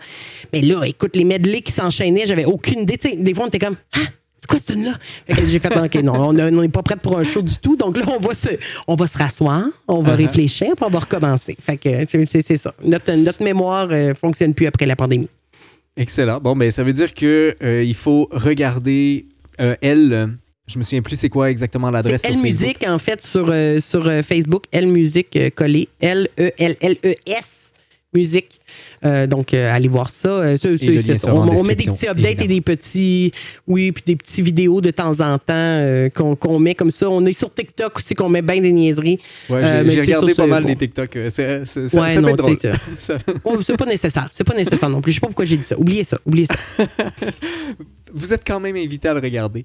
Mais là, écoute, les medley qui s'enchaînaient, j'avais aucune idée, des fois on était comme, ah, c'est quoi cette tune là Fait que j'ai fait, ok, non, on n'est pas prêt pour un show du tout, donc là on va se, on va se rasseoir, on va Uh-huh. réfléchir, puis on va recommencer. Fait que c'est- ça. Notre, notre mémoire euh, fonctionne plus après la pandémie. Excellent. Bon, ben ça veut dire que euh, il faut regarder euh, elle. Je me souviens plus c'est quoi exactement l'adresse Elle. Musique, en fait, sur, euh, sur euh, Facebook. Elle Musique euh, collé. L-E-L-L-E-S Musique. Euh, donc, euh, allez voir ça. Euh, ça. On, on met des petits updates et des petits. Oui, puis des petits vidéos de temps en temps euh, qu'on met comme ça. On est sur TikTok aussi, qu'on met bien des niaiseries. Ouais, j'ai regardé pas mal bon. les TikTok. c'est- Ouais, ça peut non, être drôle. tu sais, Ça- (laughs) Oh, c'est pas nécessaire. C'est pas nécessaire non plus. Je sais pas pourquoi j'ai dit ça. Oubliez ça. Oubliez ça. (laughs) Vous êtes quand même invité à le regarder.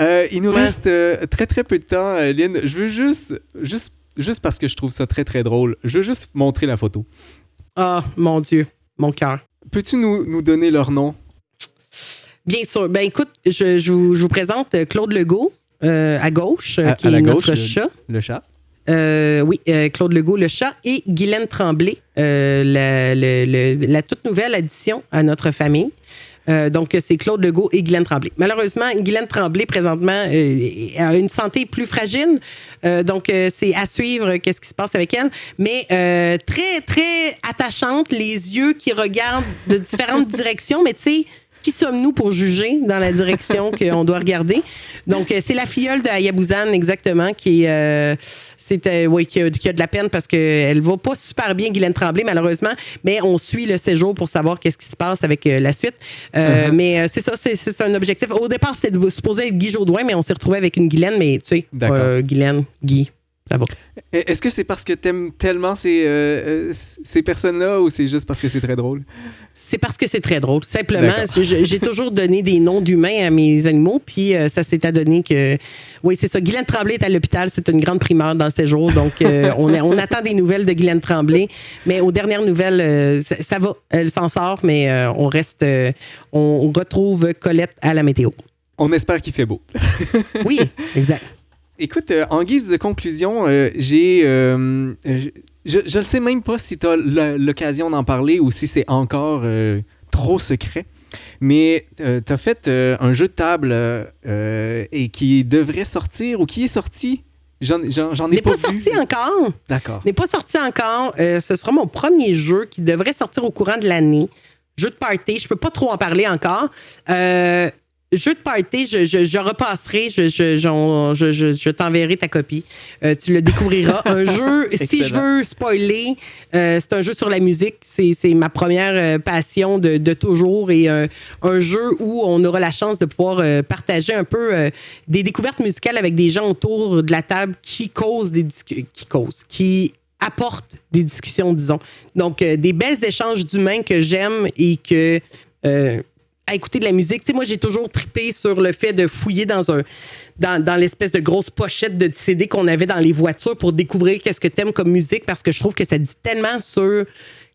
Euh, il nous Ouais. reste euh, très très peu de temps, Lynn. Je veux juste, juste, juste parce que je trouve ça très très drôle, je veux juste montrer la photo. Ah, mon Dieu. Mon cœur. Peux-tu nous, nous donner leur nom? Bien sûr. Ben écoute, je, je vous, je vous présente euh, Claude Legault euh, à gauche, euh, À- qui à la est gauche, notre le- chat. Le chat? Euh, oui, euh, Claude Legault, le chat, et Guylaine Tremblay, euh, la, le- le- la toute nouvelle addition à notre famille. Euh, donc, c'est Claude Legault et Guylaine Tremblay. Malheureusement, Guylaine Tremblay, présentement, euh, a une santé plus fragile. Euh, donc, euh, c'est à suivre qu'est-ce qui se passe avec elle. Mais euh, très, très attachante, les yeux qui regardent de différentes (laughs) directions. Mais tu sais, qui sommes-nous pour juger dans la direction (laughs) qu'on doit regarder? Donc, euh, c'est la filleule de Hayabusan, exactement, qui, euh, euh, qui, a, qui a de la peine parce qu'elle va pas super bien, Guylaine Tremblay, malheureusement, mais on suit le séjour pour savoir qu'est-ce qui se passe avec euh, la suite. Euh, Uh-huh. Mais c'est ça, c'est, un objectif. Au départ, c'était de- supposé être Guy Jodoin, mais on s'est retrouvé avec une Guylaine, mais tu sais, euh, Guylaine, Guy, va. E- Est-ce que c'est parce que t'aimes tellement ces, euh, euh, ces personnes-là ou c'est juste parce que c'est très drôle? C'est parce que c'est très drôle. Simplement, j'ai j'ai toujours donné des noms d'humains à mes animaux, puis euh, ça s'est adonné que. Oui, c'est ça. Guylaine Tremblay est à l'hôpital. C'est une grande primeur dans ces jours. Donc, euh, (laughs) on, a- on attend des nouvelles de Guylaine Tremblay. Mais aux dernières nouvelles, euh, ça, ça va. Elle s'en sort, mais euh, on reste. euh, on retrouve Colette à la météo. On espère qu'il fait beau. Oui, exact. Écoute, euh, en guise de conclusion, euh, j'ai. euh, je, ne sais même pas si tu as l'occasion d'en parler ou si c'est encore trop secret. Mais tu as fait un jeu de table et qui devrait sortir ou qui est sorti. J'en ai N'est pas, pas, vu. sorti encore. D'accord. N'est pas sorti encore. Ce sera mon premier jeu qui devrait sortir au courant de l'année. Jeu de party. Je peux pas trop en parler encore. Jeu de party, je, je, je repasserai. Je, je, t'enverrai ta copie. Euh, tu le découvriras. un (laughs) jeu, si je veux spoiler, euh, c'est un jeu sur la musique. C'est, ma première euh, passion de, de toujours et euh, un jeu où on aura la chance de pouvoir partager un peu des découvertes musicales avec des gens autour de la table qui causent des discussions, qui causent, qui apportent des discussions, disons. Donc, des belles échanges d'humains que j'aime et que à écouter de la musique. Tu sais, moi, j'ai toujours tripé sur le fait de fouiller dans un dans, dans l'espèce de grosse pochette de CD qu'on avait dans les voitures pour découvrir qu'est-ce que t'aimes comme musique parce que je trouve que ça dit tellement sur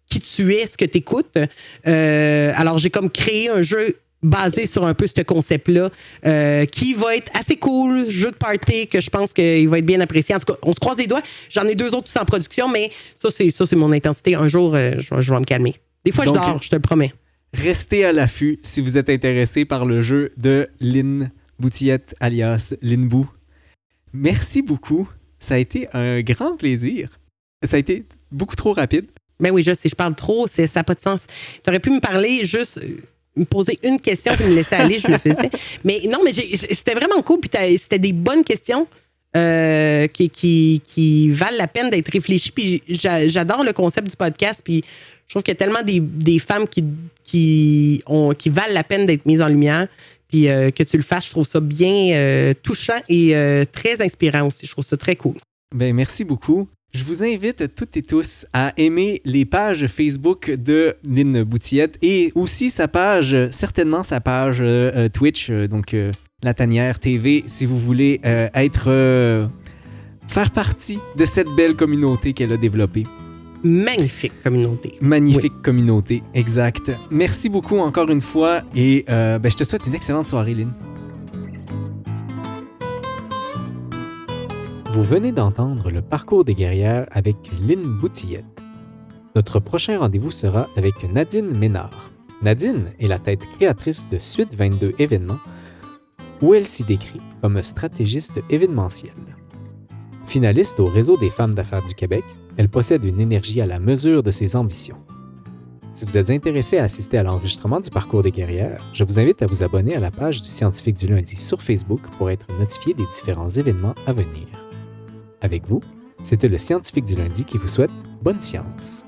qui tu es, ce que tu écoutes. alors, j'ai comme créé un jeu basé sur un peu ce concept-là, euh, qui va être assez cool, jeu de party, que je pense qu'il va être bien apprécié. En tout cas, on se croise les doigts. J'en ai deux autres tous en production, mais ça, c'est ça, c'est mon intensité. Un jour, euh, je, je vais me calmer. Des fois, Donc, je dors, je te le promets. Restez à l'affût si vous êtes intéressé par le jeu de Lynn Boutillette, alias Lynn Bou. Merci beaucoup. Ça a été un grand plaisir. Ça a été beaucoup trop rapide. Ben oui, je sais, je parle trop, ça n'a pas de sens. Tu aurais pu me parler juste. euh, me poser une question puis me laisser aller, je le faisais. (laughs) Mais non, mais c'était vraiment cool. Puis c'était des bonnes questions euh, qui, qui, qui valent la peine d'être réfléchies. Puis j'a- j'adore le concept du podcast. Puis je trouve qu'il y a tellement des, femmes qui, valent la peine d'être mises en lumière. Puis euh, que tu le fasses, je trouve ça bien euh, touchant et euh, très inspirant aussi. Je trouve ça très cool. Ben, merci beaucoup. Je vous invite toutes et tous à aimer les pages Facebook de Lynn Boutillette et aussi sa page, certainement sa page Twitch, donc La Tanière TV, si vous voulez être. faire partie de cette belle communauté qu'elle a développée. Magnifique communauté. Magnifique communauté, exact. Merci beaucoup encore une fois et euh, ben, je te souhaite une excellente soirée, Lynn. Vous venez d'entendre le parcours des guerrières avec Lynn Boutillette. Notre prochain rendez-vous sera avec Nadine Ménard. Nadine est la tête créatrice de Suite 22 événements, où elle s'y décrit comme stratégiste événementielle. Finaliste au Réseau des femmes d'affaires du Québec, elle possède une énergie à la mesure de ses ambitions. Si vous êtes intéressé à assister à l'enregistrement du parcours des guerrières, je vous invite à vous abonner à la page du Scientifique du lundi sur Facebook pour être notifié des différents événements à venir. Avec vous, c'était le Scientifique du lundi qui vous souhaite bonne science.